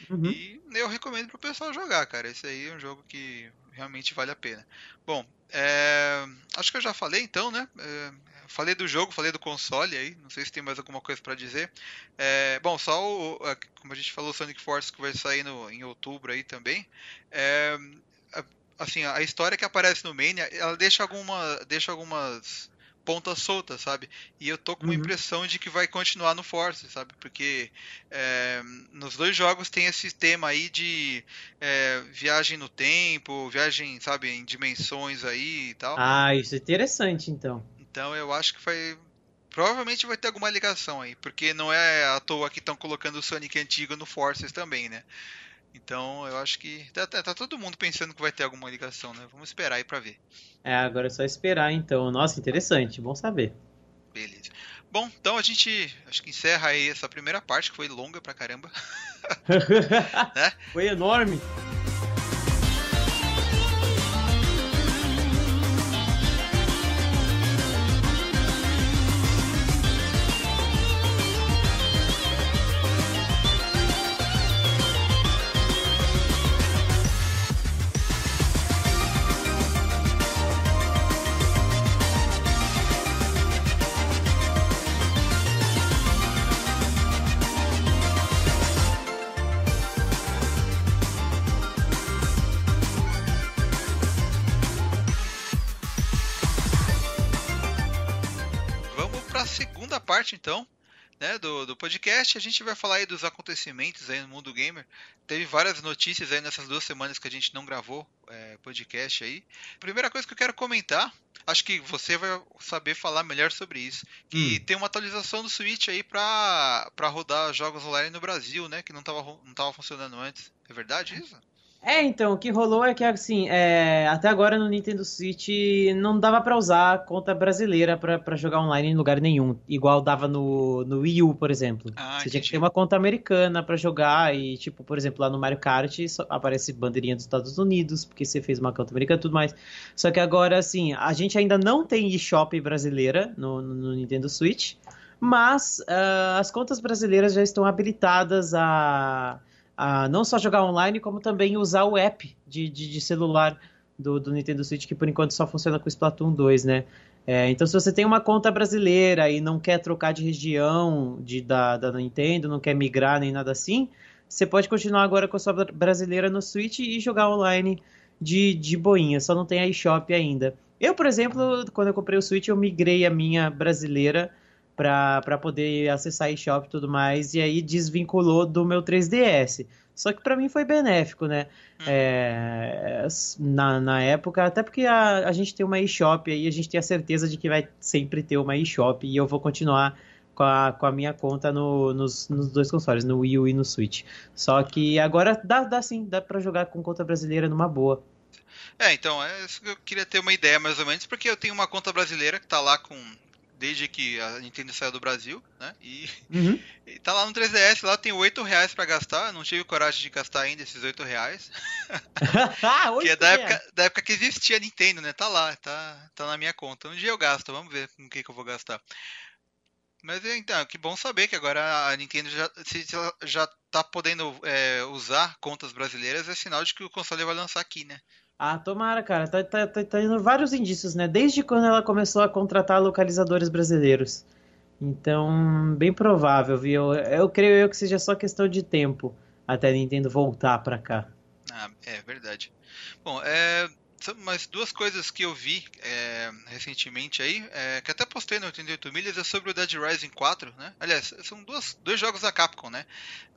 Uhum. E eu recomendo pro pessoal jogar, cara. Esse aí é um jogo que realmente vale a pena. Bom, é... acho que eu já falei então, né? É... Falei do jogo, falei do console aí, não sei se tem mais alguma coisa para dizer. É... Bom, só o, como a gente falou, Sonic Force que vai sair no, em outubro aí também. Assim, a história que aparece no Mania, ela deixa alguma, deixa algumas pontas soltas, sabe? E eu tô com uhum. impressão de que vai continuar no Force, sabe? Porque é, nos dois jogos tem esse tema aí de é, viagem no tempo, viagem, sabe, em dimensões aí e tal. Ah, isso é interessante, então. Então eu acho que vai. Provavelmente vai ter alguma ligação aí, porque não é à toa que estão colocando o Sonic antigo no Forces também, né? Então eu acho que tá, tá, tá, todo mundo pensando que vai ter alguma ligação, né? Vamos esperar aí pra ver. É, agora é só esperar então. Nossa, interessante, bom saber. Beleza. Bom, então a gente acho que encerra aí essa primeira parte, que foi longa pra caramba. [LAUGHS] [LAUGHS] né? Foi enorme. Então, né, do, do podcast. A gente vai falar aí dos acontecimentos aí no mundo gamer. Teve várias notícias aí nessas duas semanas que a gente não gravou é, podcast aí. Primeira coisa que eu quero comentar, acho que você vai saber falar melhor sobre isso. Que hum. tem uma atualização do Switch aí para rodar jogos online no Brasil, né? Que não estava não tava funcionando antes. É verdade isso? É, então, o que rolou é que, assim, é, até agora no Nintendo Switch não dava para usar a conta brasileira para jogar online em lugar nenhum, igual dava no, no Wii U, por exemplo. Ah, você tinha que ter uma conta americana para jogar e, tipo, por exemplo, lá no Mario Kart aparece bandeirinha dos Estados Unidos, porque você fez uma conta americana e tudo mais. Só que agora, assim, a gente ainda não tem eShop brasileira no, no, no Nintendo Switch, mas uh, as contas brasileiras já estão habilitadas a a não só jogar online, como também usar o app de, de, de celular do, do, Nintendo Switch, que por enquanto só funciona com o Splatoon 2, né? É, então, se você tem uma conta brasileira e não quer trocar de região de, da, da Nintendo, não quer migrar nem nada assim, você pode continuar agora com a sua brasileira no Switch e jogar online de, de boinha, só não tem a eShop ainda. Eu, por exemplo, quando eu comprei o Switch, eu migrei a minha brasileira para poder acessar eShop e tudo mais, e aí desvinculou do meu 3DS. Só que para mim foi benéfico, né? Hum. É, na, na época, até porque a, a gente tem uma eShop aí, a gente tem a certeza de que vai sempre ter uma eShop e eu vou continuar com a, com a minha conta no, nos, nos dois consoles, no Wii U e no Switch. Só que agora dá, dá sim, dá para jogar com conta brasileira numa boa. É, então, é, eu queria ter uma ideia mais ou menos, porque eu tenho uma conta brasileira que tá lá com desde que a Nintendo saiu do Brasil, né? E, uhum. [LAUGHS] e tá lá no 3DS, lá tem 8 reais pra gastar. Não tive coragem de gastar ainda esses 8 reais. [LAUGHS] ah, que é da época, da época que existia a Nintendo, né? Tá lá, tá, tá na minha conta. Um dia eu gasto, vamos ver com o que, que eu vou gastar. Mas então, que bom saber que agora a Nintendo já, se já tá podendo é, usar contas brasileiras, é sinal de que o console vai lançar aqui, né? Ah, tomara, cara. Tá, tá, tá, tá indo vários indícios, né? Desde quando ela começou a contratar localizadores brasileiros. Então, bem provável, viu? Eu, eu creio eu que seja só questão de tempo até a Nintendo voltar pra cá. Ah, é verdade. Bom, é, mas duas coisas que eu vi é, recentemente aí, é, que até postei no 88 milhas, é sobre o Dead Rising 4, né? Aliás, são duas, dois jogos da Capcom, né?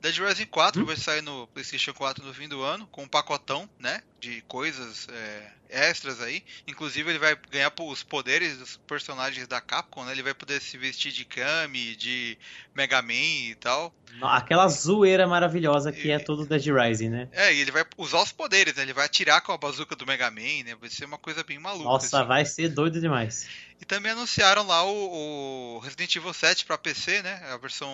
Dead Rising 4 hum? vai sair no PlayStation 4 no fim do ano, com um pacotão, né? De coisas é, extras aí. Inclusive, ele vai ganhar os poderes dos personagens da Capcom, né? Ele vai poder se vestir de Kami, de Mega Man e tal. Aquela zoeira maravilhosa que e, é todo Dead Rising, né? É, e ele vai usar os poderes, né? Ele vai atirar com a bazuca do Mega Man, né? Vai ser uma coisa bem maluca. Nossa, assim. vai ser doido demais. E também anunciaram lá o, o Resident Evil 7 para PC, né? A versão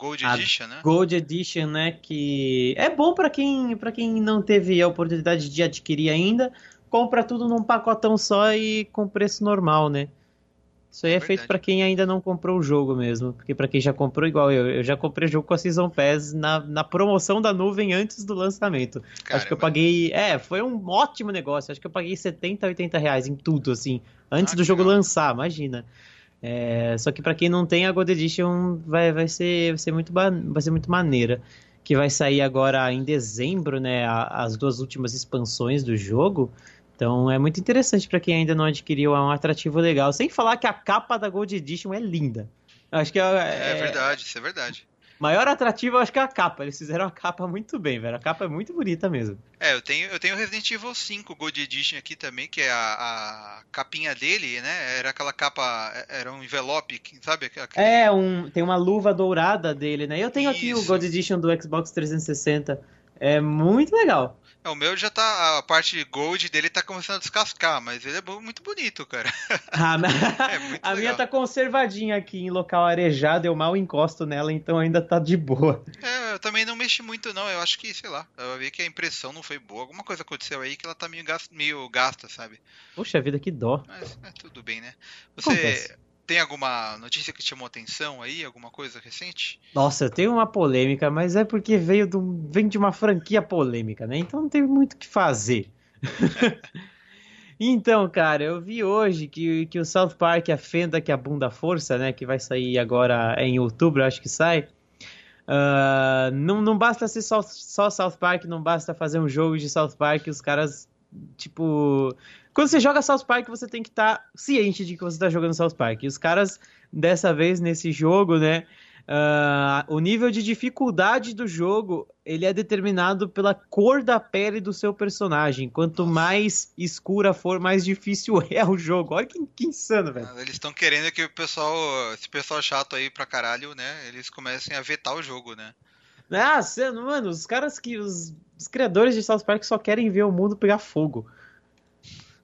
Gold Edition, né? Gold Edition, né? Que é bom para quem, pra quem não teve a oportunidade de adquirir ainda. Compra tudo num pacotão só e com preço normal, né? Isso aí é, é feito para quem ainda não comprou o jogo mesmo. Porque para quem já comprou, igual eu, eu já comprei o jogo com a Season Pass na, na promoção da nuvem antes do lançamento. Caramba. Acho que eu paguei. É, foi um ótimo negócio. Acho que eu paguei 70, 80 reais em tudo, assim. Antes ah, do jogo legal. lançar, imagina. É, só que para quem não tem a Gold Edition vai, vai, ser, vai, ser muito, vai ser muito maneira. Que vai sair agora em dezembro, né? As duas últimas expansões do jogo. Então é muito interessante para quem ainda não adquiriu, é um atrativo legal. Sem falar que a capa da Gold Edition é linda. Acho que é, é, é verdade, isso é verdade. Maior atrativo, eu acho que é a capa. Eles fizeram a capa muito bem, velho. A capa é muito bonita mesmo. É, eu tenho, eu tenho Resident Evil 5 Gold Edition aqui também, que é a, a capinha dele, né? Era aquela capa, era um envelope, sabe? Aquele... É, um, tem uma luva dourada dele, né? Eu tenho Isso. aqui o Gold Edition do Xbox 360. É muito legal. É, o meu já tá. A parte gold dele tá começando a descascar, mas ele é muito bonito, cara. [LAUGHS] Ah, é a minha tá conservadinha aqui em local arejado, eu mal encosto nela, então ainda tá de boa. É, eu também não mexi muito, não. Eu acho que, sei lá, eu vi que a impressão não foi boa. Alguma coisa aconteceu aí que ela tá meio, gasta, meio gasta, sabe? Poxa vida, que dó. Mas é, tudo bem, né? Você. Acontece. Tem alguma notícia que chamou atenção aí? Alguma coisa recente? Nossa, eu tenho uma polêmica, mas é porque veio um, vem de uma franquia polêmica, né? Então não tem muito o que fazer. [LAUGHS] então, cara, eu vi hoje que, que o South Park, a Fenda que a Bunda Força, né? Que vai sair agora em outubro, acho que sai. Uh, não, não basta ser só, só South Park, não basta fazer um jogo de South Park, os caras, tipo, quando você joga South Park, você tem que estar tá ciente de que você está jogando South Park. E os caras, dessa vez, nesse jogo, né? Uh, o nível de dificuldade do jogo ele é determinado pela cor da pele do seu personagem. Quanto mais escura for, mais difícil [LAUGHS] é o jogo. Olha que, que insano, velho. Eles estão querendo que o pessoal, esse pessoal chato aí pra caralho, né? Eles comecem a vetar o jogo, né? Ah, mano, os caras que. Os, os criadores de South Park só querem ver o mundo pegar fogo.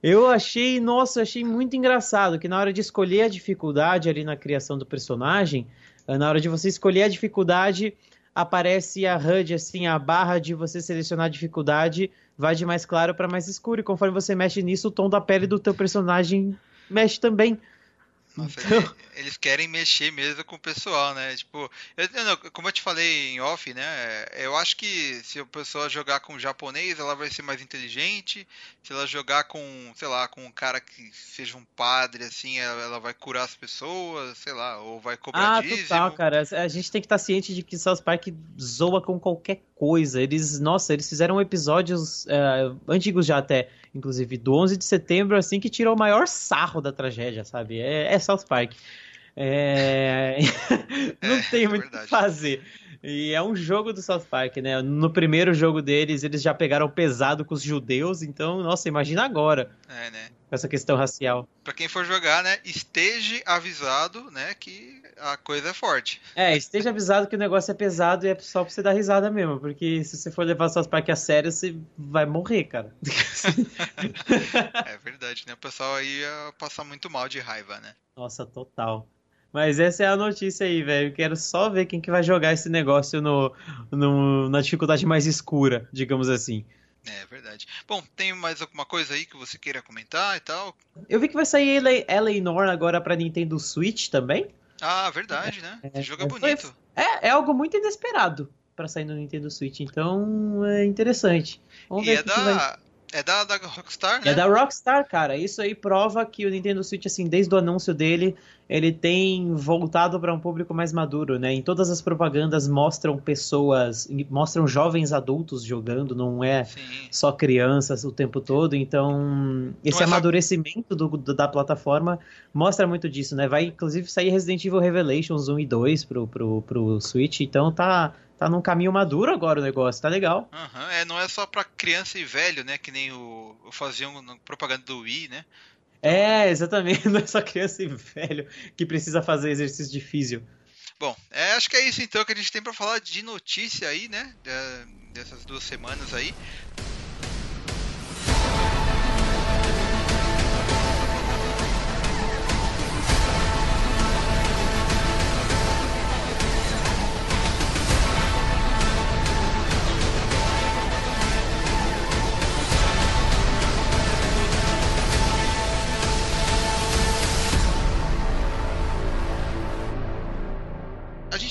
Eu achei, nossa, achei muito engraçado que na hora de escolher a dificuldade ali na criação do personagem, eh, na hora de você escolher a dificuldade, aparece a HUD, assim, a barra de você selecionar a dificuldade vai de mais claro para mais escuro. E conforme você mexe nisso, o tom da pele do teu personagem mexe também. Nossa, então... eles querem mexer mesmo com o pessoal, né? Tipo, eu, como eu te falei em off, né? Eu acho que se a pessoa jogar com japonês, ela vai ser mais inteligente. Se ela jogar com, sei lá, com um cara que seja um padre, assim, ela, ela vai curar as pessoas, sei lá, ou vai cobrar ah, dízimo. total, cara. A gente tem que estar ciente de que South Park zoa com qualquer coisa. Eles, nossa, eles fizeram episódios é, antigos já até inclusive, do 11 de setembro, assim, que tirou o maior sarro da tragédia, sabe? É, é South Park. É... [LAUGHS] não é, tem muito o que fazer. E é um jogo do South Park, né? No primeiro jogo deles, eles já pegaram pesado com os judeus, então, nossa, imagina agora. É, né? Com essa questão racial. Pra quem for jogar, né? Esteja avisado, né? Que a coisa é forte. É, esteja avisado que o negócio é pesado e é só pra você dar risada mesmo. Porque se você for levar South Park a sério, você vai morrer, cara. [LAUGHS] é verdade, né? O pessoal aí ia passar muito mal de raiva, né? Nossa, total. Mas essa é a notícia aí, velho. Quero só ver quem que vai jogar esse negócio no, no, na dificuldade mais escura, digamos assim. É verdade. Bom, tem mais alguma coisa aí que você queira comentar e tal? Eu vi que vai sair Eleanor agora para Nintendo Switch também. Ah, verdade, né? É, jogo é, é bonito. É, é algo muito inesperado para sair no Nintendo Switch, então é interessante. Vamos e ver é da, vai... É da, da Rockstar, né? É da Rockstar, cara. Isso aí prova que o Nintendo Switch, assim, desde o anúncio dele, ele tem voltado para um público mais maduro, né? Em todas as propagandas mostram pessoas, mostram jovens adultos jogando, não é Sim. só crianças o tempo todo. Então, esse é amadurecimento do, do, da plataforma mostra muito disso, né? Vai, inclusive, sair Resident Evil Revelations 1 e 2 pro, pro, pro Switch, então tá tá num caminho maduro agora o negócio, tá legal. Uhum, é, não é só pra criança e velho, né? Que nem o, o faziam propaganda do Wii, né? É, exatamente, [LAUGHS] não é só criança e velho que precisa fazer exercício de físio. Bom, é, acho que é isso então que a gente tem para falar de notícia aí, né? Dessas duas semanas aí.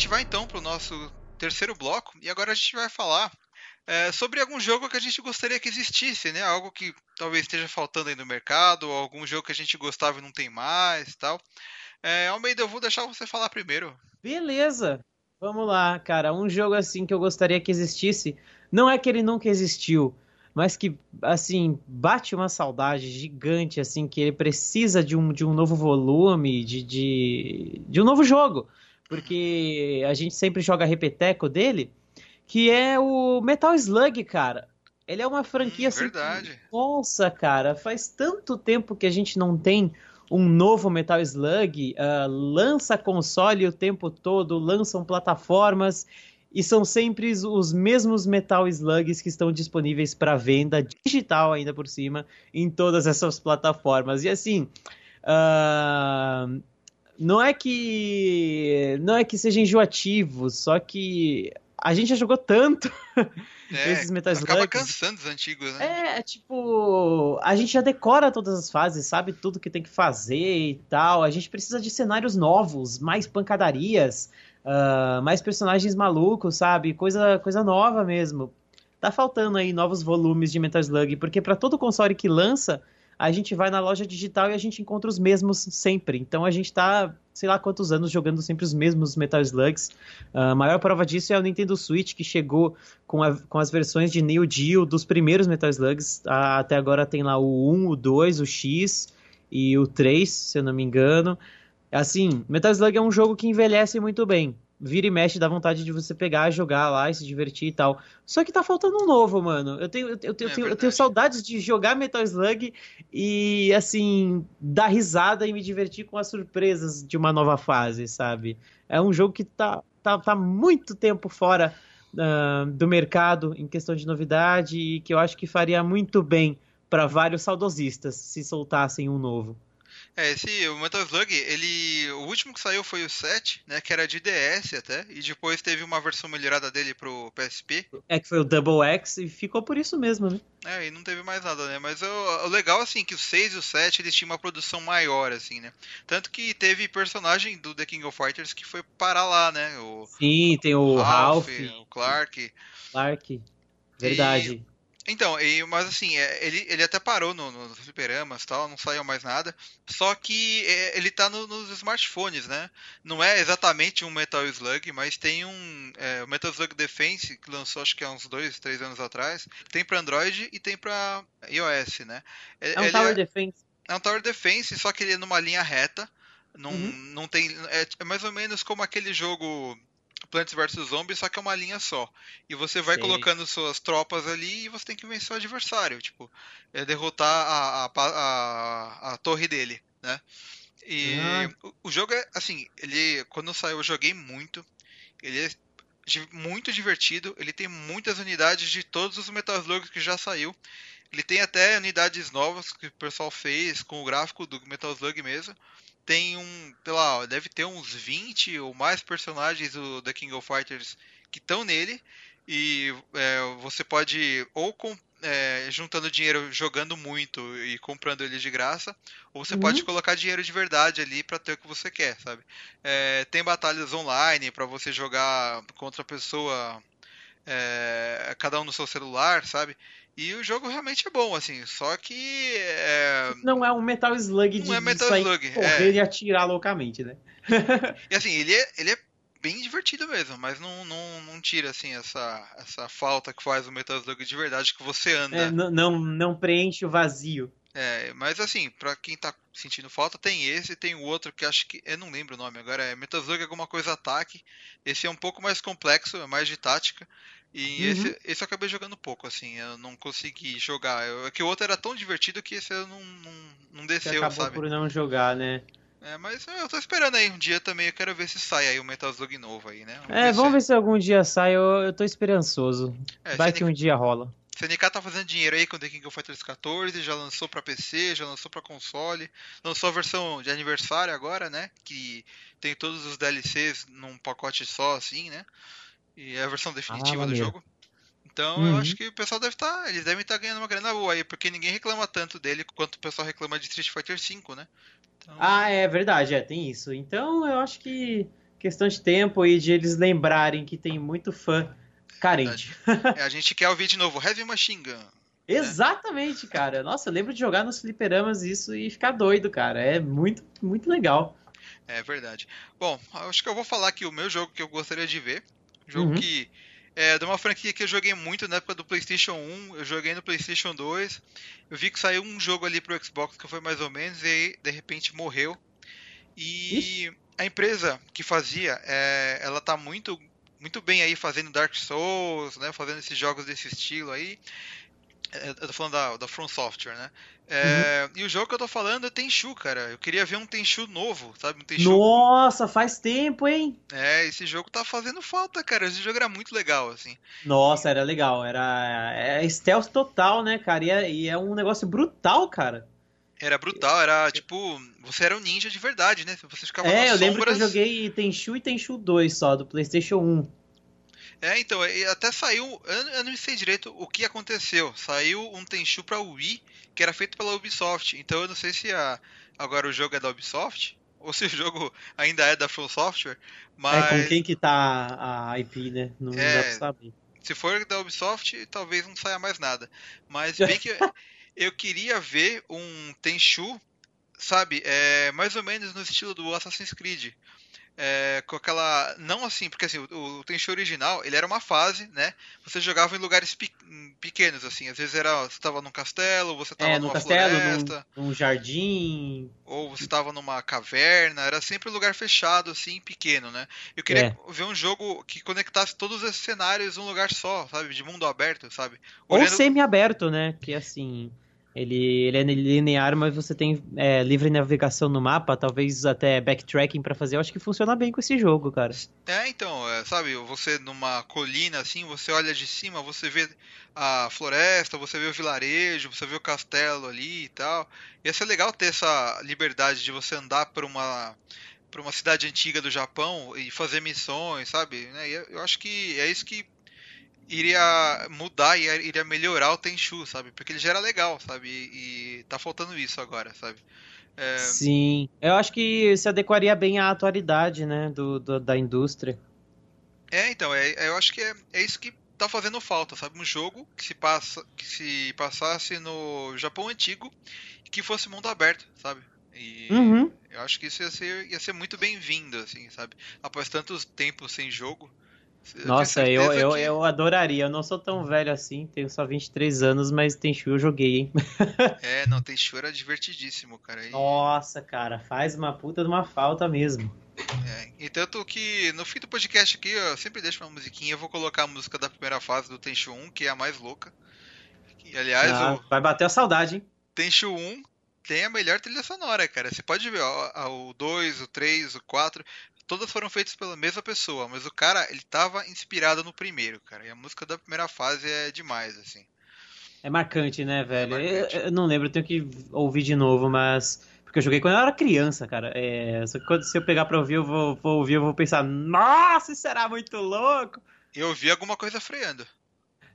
Gente vai então para o nosso terceiro bloco e agora a gente vai falar é, sobre algum jogo que a gente gostaria que existisse, né? Algo que talvez esteja faltando aí no mercado, ou algum jogo que a gente gostava e não tem mais tal. É, Almeida, eu vou deixar você falar primeiro. Beleza. Vamos lá, cara. Um jogo assim que eu gostaria que existisse. Não é que ele nunca existiu, mas que, assim, bate uma saudade gigante, assim, que ele precisa de um, de um novo volume, de, de, de um novo jogo porque a gente sempre joga repeteco dele, que é o Metal Slug, cara. Ele é uma franquia hum, assim. Verdade. Nossa, cara, faz tanto tempo que a gente não tem um novo Metal Slug. Uh, lança console o tempo todo, lançam plataformas. e são sempre os mesmos Metal Slugs que estão disponíveis para venda digital ainda por cima em todas essas plataformas. E assim, uh, não é que não é que seja enjoativo, só que a gente já jogou tanto [LAUGHS] é, esses Metal Slugs. Acaba cansando os antigos, né? É, tipo, a gente já decora todas as fases, sabe tudo que tem que fazer e tal. A gente precisa de cenários novos, mais pancadarias, uh, mais personagens malucos, sabe? Coisa, coisa nova mesmo. Tá faltando aí novos volumes de Metal Slug, porque para todo console que lança, a gente vai na loja digital e a gente encontra os mesmos sempre. Então a gente tá, sei lá quantos anos jogando sempre os mesmos Metal Slugs. A maior prova disso é o Nintendo Switch, que chegou com, a, com as versões de Neo Geo dos primeiros Metal Slugs. até agora tem lá o 1, o 2, o X e o 3, se eu não me engano. Assim, Metal Slug é um jogo que envelhece muito bem vira e mexe, dá vontade de você pegar, jogar lá e se divertir e tal. Só que tá faltando um novo, mano. Eu tenho, eu, eu, tenho, é tenho, eu tenho saudades de jogar Metal Slug e, assim, dar risada e me divertir com as surpresas de uma nova fase, sabe? É um jogo que tá, tá, tá muito tempo fora uh, do mercado em questão de novidade e que eu acho que faria muito bem para vários saudosistas se soltassem um novo. É, esse o Metal Slug, ele. O último que saiu foi o 7, né? Que era de DS até. E depois teve uma versão melhorada dele pro PSP. É que foi o Double X e ficou por isso mesmo, né? É, e não teve mais nada, né? Mas o, o legal, assim, que o 6 e o 7 eles tinham uma produção maior, assim, né? Tanto que teve personagem do The King of Fighters que foi parar lá, né? O, Sim, tem o Ralph, Ralph o Clark. Clark. Verdade. E então, e, mas assim, é, ele, ele até parou no, nos fliperamas e tal, não saiu mais nada. Só que é, ele tá no, nos smartphones, né? Não é exatamente um Metal Slug, mas tem um é, o Metal Slug Defense, que lançou acho que há uns dois, três anos atrás. Tem para Android e tem para iOS, né? É um ele Tower é, Defense. É um Tower Defense, só que ele é numa linha reta. Não, uhum. não tem. É, é mais ou menos como aquele jogo Plants vs Zombies, só que é uma linha só. E você vai Sim. colocando suas tropas ali e você tem que vencer o adversário. Tipo, é derrotar a, a, a, a torre dele, né? E ah. o, o, jogo é, assim, ele quando saiu eu joguei muito. Ele é muito divertido. Ele tem muitas unidades de todos os Metal Slugs que já saiu. Ele tem até unidades novas que o pessoal fez com o gráfico do Metal Slug mesmo tem um, sei lá, deve ter uns 20 ou mais personagens do The King of Fighters que estão nele. E é, você pode ou com, é, juntando dinheiro jogando muito e comprando ele de graça, ou você uhum. pode colocar dinheiro de verdade ali para ter o que você quer, sabe? É, tem batalhas online para você jogar contra a pessoa, é, cada um no seu celular, sabe? E o jogo realmente é bom, assim, só que. É... Não é um Metal Slug de, não é Metal de Slug, correr é... e atirar loucamente, né? e assim, ele é, ele é bem divertido mesmo, mas não, não, não tira assim essa, essa falta que faz o Metal Slug de verdade que você anda. É, não, não, não preenche o vazio. É, mas assim, pra quem tá sentindo falta, tem esse, tem o outro que acho que. Eu não lembro o nome agora, é Metal Slug alguma coisa ataque. Esse é um pouco mais complexo, é mais de tática. E uhum. esse, esse eu acabei jogando pouco, assim, eu não consegui jogar. Eu, é que o outro era tão divertido que esse eu não, não, não desceu, Você acabou sabe? por não jogar, né? É, mas eu tô esperando aí um dia também, eu quero ver se sai aí o Metal Slug novo aí, né? Vamos é, ver vamos se... ver se algum dia sai, eu, eu tô esperançoso. É, Vai que um dia rola. CNK tá fazendo dinheiro aí com The King of Fighters 14, já lançou para PC, já lançou para console, lançou a versão de aniversário agora, né? Que tem todos os DLCs num pacote só, assim, né? E é a versão definitiva ah, do jogo. Então uhum. eu acho que o pessoal deve estar. Tá, eles devem estar tá ganhando uma grana boa aí, porque ninguém reclama tanto dele quanto o pessoal reclama de Street Fighter V, né? Então... Ah, é verdade, é, tem isso. Então eu acho que questão de tempo e de eles lembrarem que tem muito fã carente. é, a gente quer ouvir de novo Heavy Machine Gun. Né? Exatamente, cara. Nossa, eu lembro de jogar nos fliperamas isso e ficar doido, cara. É muito, muito legal. É verdade. Bom, acho que eu vou falar aqui o meu jogo que eu gostaria de ver. Jogo uhum. que é de uma franquia que eu joguei muito na época do PlayStation 1, eu joguei no PlayStation 2. Eu vi que saiu um jogo ali pro Xbox que foi mais ou menos e aí, de repente morreu. E Ixi. a empresa que fazia, é, ela tá muito muito bem aí fazendo Dark Souls, né, fazendo esses jogos desse estilo aí. É, eu tô falando da, da From Software, né? É, uhum. E o jogo que eu tô falando é Tenchu, cara. Eu queria ver um Tenchu novo, sabe? Um Tenchu... Nossa, faz tempo, hein? É, esse jogo tá fazendo falta, cara. Esse jogo era muito legal, assim. Nossa, era legal. Era é stealth total, né, cara? E é, e é um negócio brutal, cara. Era brutal, era tipo. Você era um ninja de verdade, né? Você ficava É, eu sombras... lembro que eu joguei Tenchu e Tenchu 2 só, do PlayStation 1. É, então, até saiu. Eu não sei direito o que aconteceu. Saiu um Tenchu pra Wii que era feito pela Ubisoft. Então eu não sei se a, agora o jogo é da Ubisoft [LAUGHS] ou se o jogo ainda é da From Software. Mas... É com quem que tá a IP, né? Não é, dá pra saber. Se for da Ubisoft, talvez não saia mais nada. Mas [LAUGHS] bem que eu queria ver um Tenchu, sabe, é, mais ou menos no estilo do Assassin's Creed é, com aquela. Não assim, porque assim, o, o Tenchu original, ele era uma fase, né? Você jogava em lugares pe pequenos, assim. Às vezes era. Você estava num castelo, você estava é, numa castelo, floresta. Num, num jardim. Ou você estava numa caverna. Era sempre um lugar fechado, assim, pequeno, né? Eu queria é. ver um jogo que conectasse todos esses cenários num lugar só, sabe? De mundo aberto, sabe? Olhando... Ou semi-aberto, né? Que assim. Ele, ele é linear, mas você tem é, livre navegação no mapa, talvez até backtracking para fazer. Eu acho que funciona bem com esse jogo, cara. É, então, é, sabe, você numa colina assim, você olha de cima, você vê a floresta, você vê o vilarejo, você vê o castelo ali e tal. Ia ser legal ter essa liberdade de você andar por uma por uma cidade antiga do Japão e fazer missões, sabe? Né, eu acho que é isso que iria mudar e iria melhorar o Tenchu, sabe? Porque ele já era legal, sabe? E, e tá faltando isso agora, sabe? É... Sim, eu acho que se adequaria bem à atualidade, né, do, do da indústria. É, então, é, eu acho que é, é isso que tá fazendo falta, sabe? Um jogo que se passa, que se passasse no Japão antigo e que fosse mundo aberto, sabe? E uhum. eu acho que isso ia ser, ia ser muito bem-vindo, assim, sabe? Após tantos tempos sem jogo, nossa, eu, eu, que... eu adoraria. Eu não sou tão velho assim, tenho só 23 anos, mas Tenchu eu joguei, hein? [LAUGHS] é, não, Tenchu era divertidíssimo, cara. E... Nossa, cara, faz uma puta de uma falta mesmo. É, e tanto que no fim do podcast aqui, eu sempre deixo uma musiquinha, eu vou colocar a música da primeira fase do Tenchu 1, que é a mais louca. E, aliás, ah, o... vai bater a saudade, hein? Tenchu 1 tem a melhor trilha sonora, cara. Você pode ver, ó, o 2, o 3, o 4 todas foram feitas pela mesma pessoa, mas o cara, ele tava inspirado no primeiro, cara. E a música da primeira fase é demais, assim. É marcante, né, velho? É marcante. Eu, eu, não lembro, eu tenho que ouvir de novo, mas. Porque eu joguei quando eu era criança, cara. É... Só que quando, se eu pegar pra ouvir, eu vou, vou ouvir, eu vou pensar, nossa, isso será muito louco! Eu ouvi alguma coisa freando.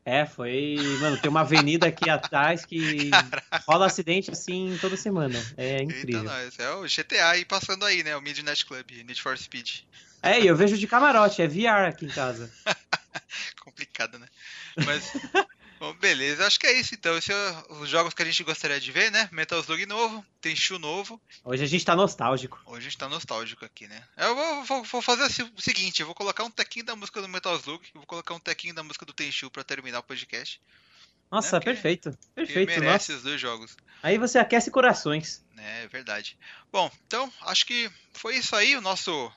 É, foi. Mano, tem uma avenida aqui atrás que Caraca. rola acidente assim toda semana. É incrível. Eita, nós. É o GTA aí passando aí, né? O Midnight Club, Need for Speed. É, e eu vejo de camarote, é VR aqui em casa. [LAUGHS] Complicado, né? Mas. Bom, beleza, acho que é isso então. Esses são os jogos que a gente gostaria de ver, né? Metal Slug novo, tem Shu novo. Hoje a gente tá nostálgico. Hoje a gente tá nostálgico aqui, né? Eu vou, vou, vou fazer o seguinte: eu vou colocar um tequinho da música do Metal Slug, vou colocar um tequinho da música do Tenchu pra terminar o podcast. Nossa, né? perfeito. Perfeito. Merece nossa. os dois jogos. Aí você aquece corações. É verdade. Bom, então acho que foi isso aí o nosso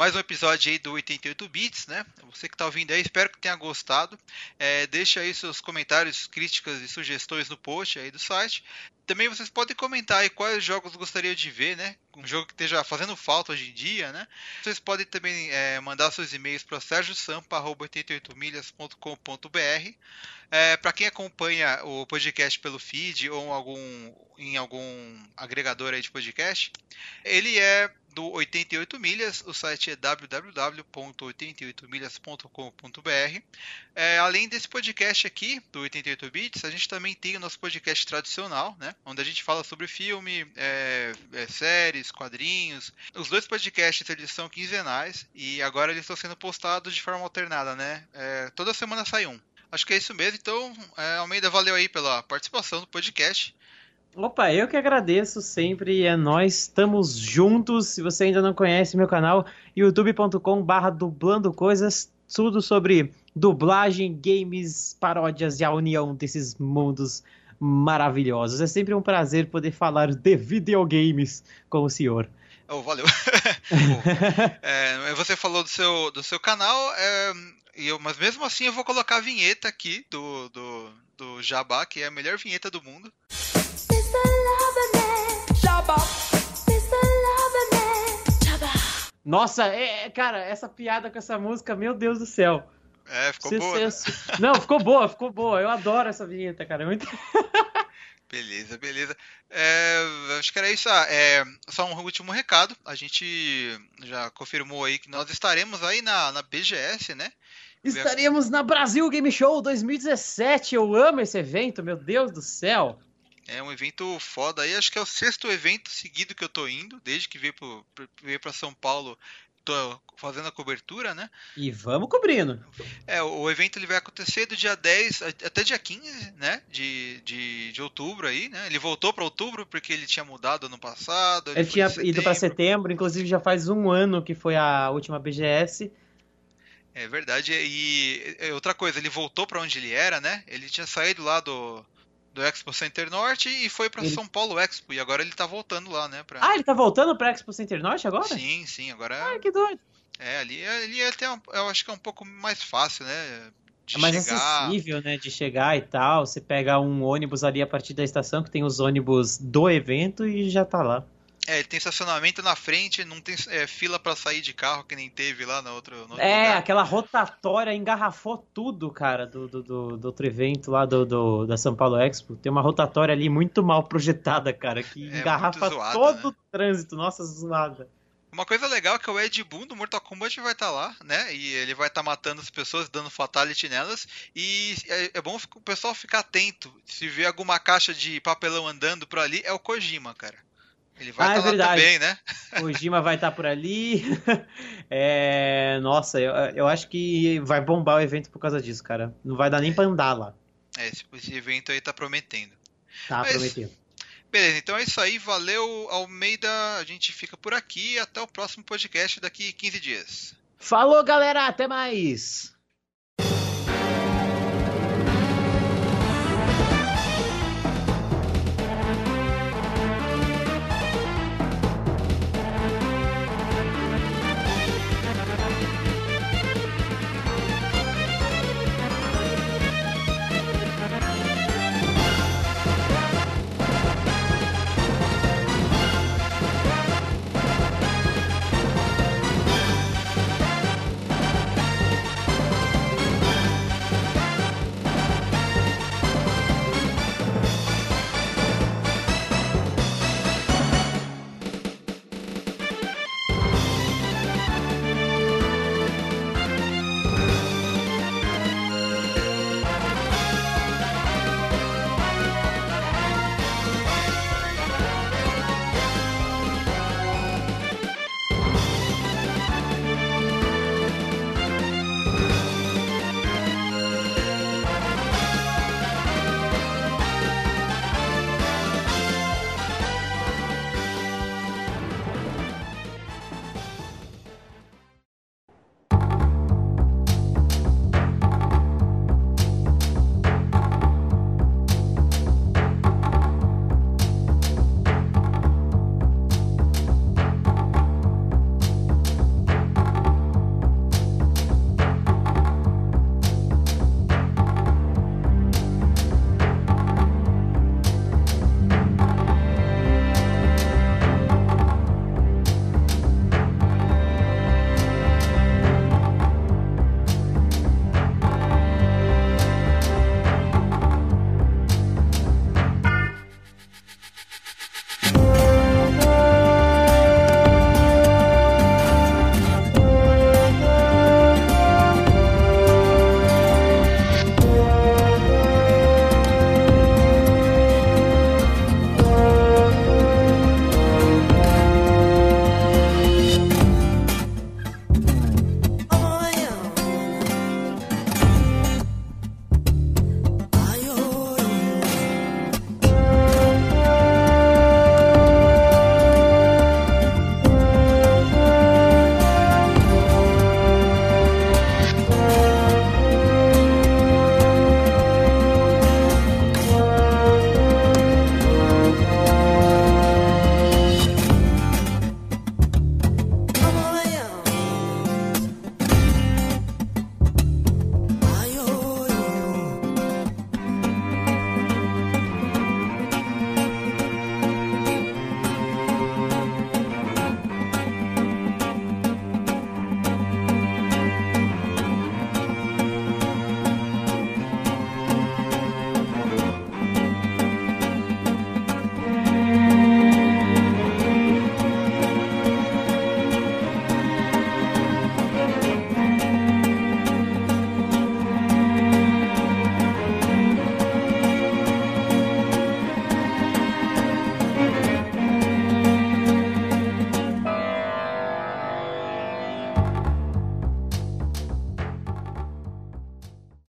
mais um episódio aí do 88 Bits, né? Você que está ouvindo aí, espero que tenha gostado. É, deixa aí seus comentários, críticas e sugestões no post aí do site. Também vocês podem comentar aí quais jogos gostariam de ver, né? Um jogo que esteja fazendo falta hoje em dia, né? Vocês podem também é, mandar seus e-mails para sergiosampa.88milhas.com.br é, Para quem acompanha o podcast pelo feed ou algum, em algum agregador aí de podcast, ele é do 88 milhas, o site é www.88milhas.com.br. É, além desse podcast aqui, do 88 bits, a gente também tem o nosso podcast tradicional, né, onde a gente fala sobre filme, é, é, séries, quadrinhos. Os dois podcasts eles são quinzenais e agora eles estão sendo postados de forma alternada, né? É, toda semana sai um. Acho que é isso mesmo. Então, é, Almeida, valeu aí pela participação no podcast. Opa, eu que agradeço sempre, é nós, estamos juntos. Se você ainda não conhece meu canal, youtube.com/barra dublando coisas, tudo sobre dublagem, games, paródias e a união desses mundos maravilhosos. É sempre um prazer poder falar de videogames com o senhor. Oh, valeu. [LAUGHS] é, você falou do seu, do seu canal, é, eu, mas mesmo assim eu vou colocar a vinheta aqui do, do do Jabá, que é a melhor vinheta do mundo. Nossa, é, é, cara, essa piada com essa música, meu Deus do céu. É, ficou boa. Né? Não, ficou boa, ficou boa. Eu adoro essa vinheta, cara. É muito... [LAUGHS] Beleza, beleza. É, acho que era isso. Ah, é, só um último recado. A gente já confirmou aí que nós estaremos aí na, na BGS, né? Estaremos na Brasil Game Show 2017. Eu amo esse evento, meu Deus do céu. É um evento foda aí. Acho que é o sexto evento seguido que eu tô indo, desde que veio, pro, veio pra São Paulo tô fazendo a cobertura, né? E vamos cobrindo. É, o evento ele vai acontecer do dia 10 até dia 15, né? De, de, de outubro aí, né? Ele voltou para outubro porque ele tinha mudado ano passado. Ele, ele tinha ido para setembro, inclusive já faz um ano que foi a última BGS. É verdade. E outra coisa, ele voltou para onde ele era, né? Ele tinha saído lá do do Expo Center Norte e foi para ele... São Paulo Expo. E agora ele tá voltando lá, né? Pra... Ah, ele tá voltando pra Expo Center Norte agora? Sim, sim, agora. Ah, que doido. É, ali, ali é até um, eu acho que é um pouco mais fácil, né? De é mais chegar... acessível, né? De chegar e tal. Você pega um ônibus ali a partir da estação, que tem os ônibus do evento e já tá lá. É, ele tem estacionamento na frente, não tem é, fila para sair de carro que nem teve lá. No outro é, lugar. aquela rotatória engarrafou tudo, cara, do, do, do, do outro evento lá do, do, da São Paulo Expo. Tem uma rotatória ali muito mal projetada, cara, que é, engarrafa zoada, todo né? o trânsito. Nossa, zoada. Uma coisa legal é que o Ed Boon do Mortal Kombat vai estar tá lá, né? E ele vai estar tá matando as pessoas, dando fatality nelas. E é, é, bom o pessoal ficar atento. Se vê alguma caixa de papelão andando por ali, é o Kojima, cara. Ele vai ah, estar é tá lá também, né? O Jima vai estar tá por ali. [LAUGHS] É, nossa, eu, eu acho que vai bombar o evento por causa disso, cara. Não vai dar nem pra andar lá. É, esse, esse evento aí tá prometendo. Tá Mas, prometendo. Beleza, então é isso aí. Valeu, Almeida. A gente fica por aqui. Até o próximo podcast daqui 15 dias. Falou, galera. Até mais.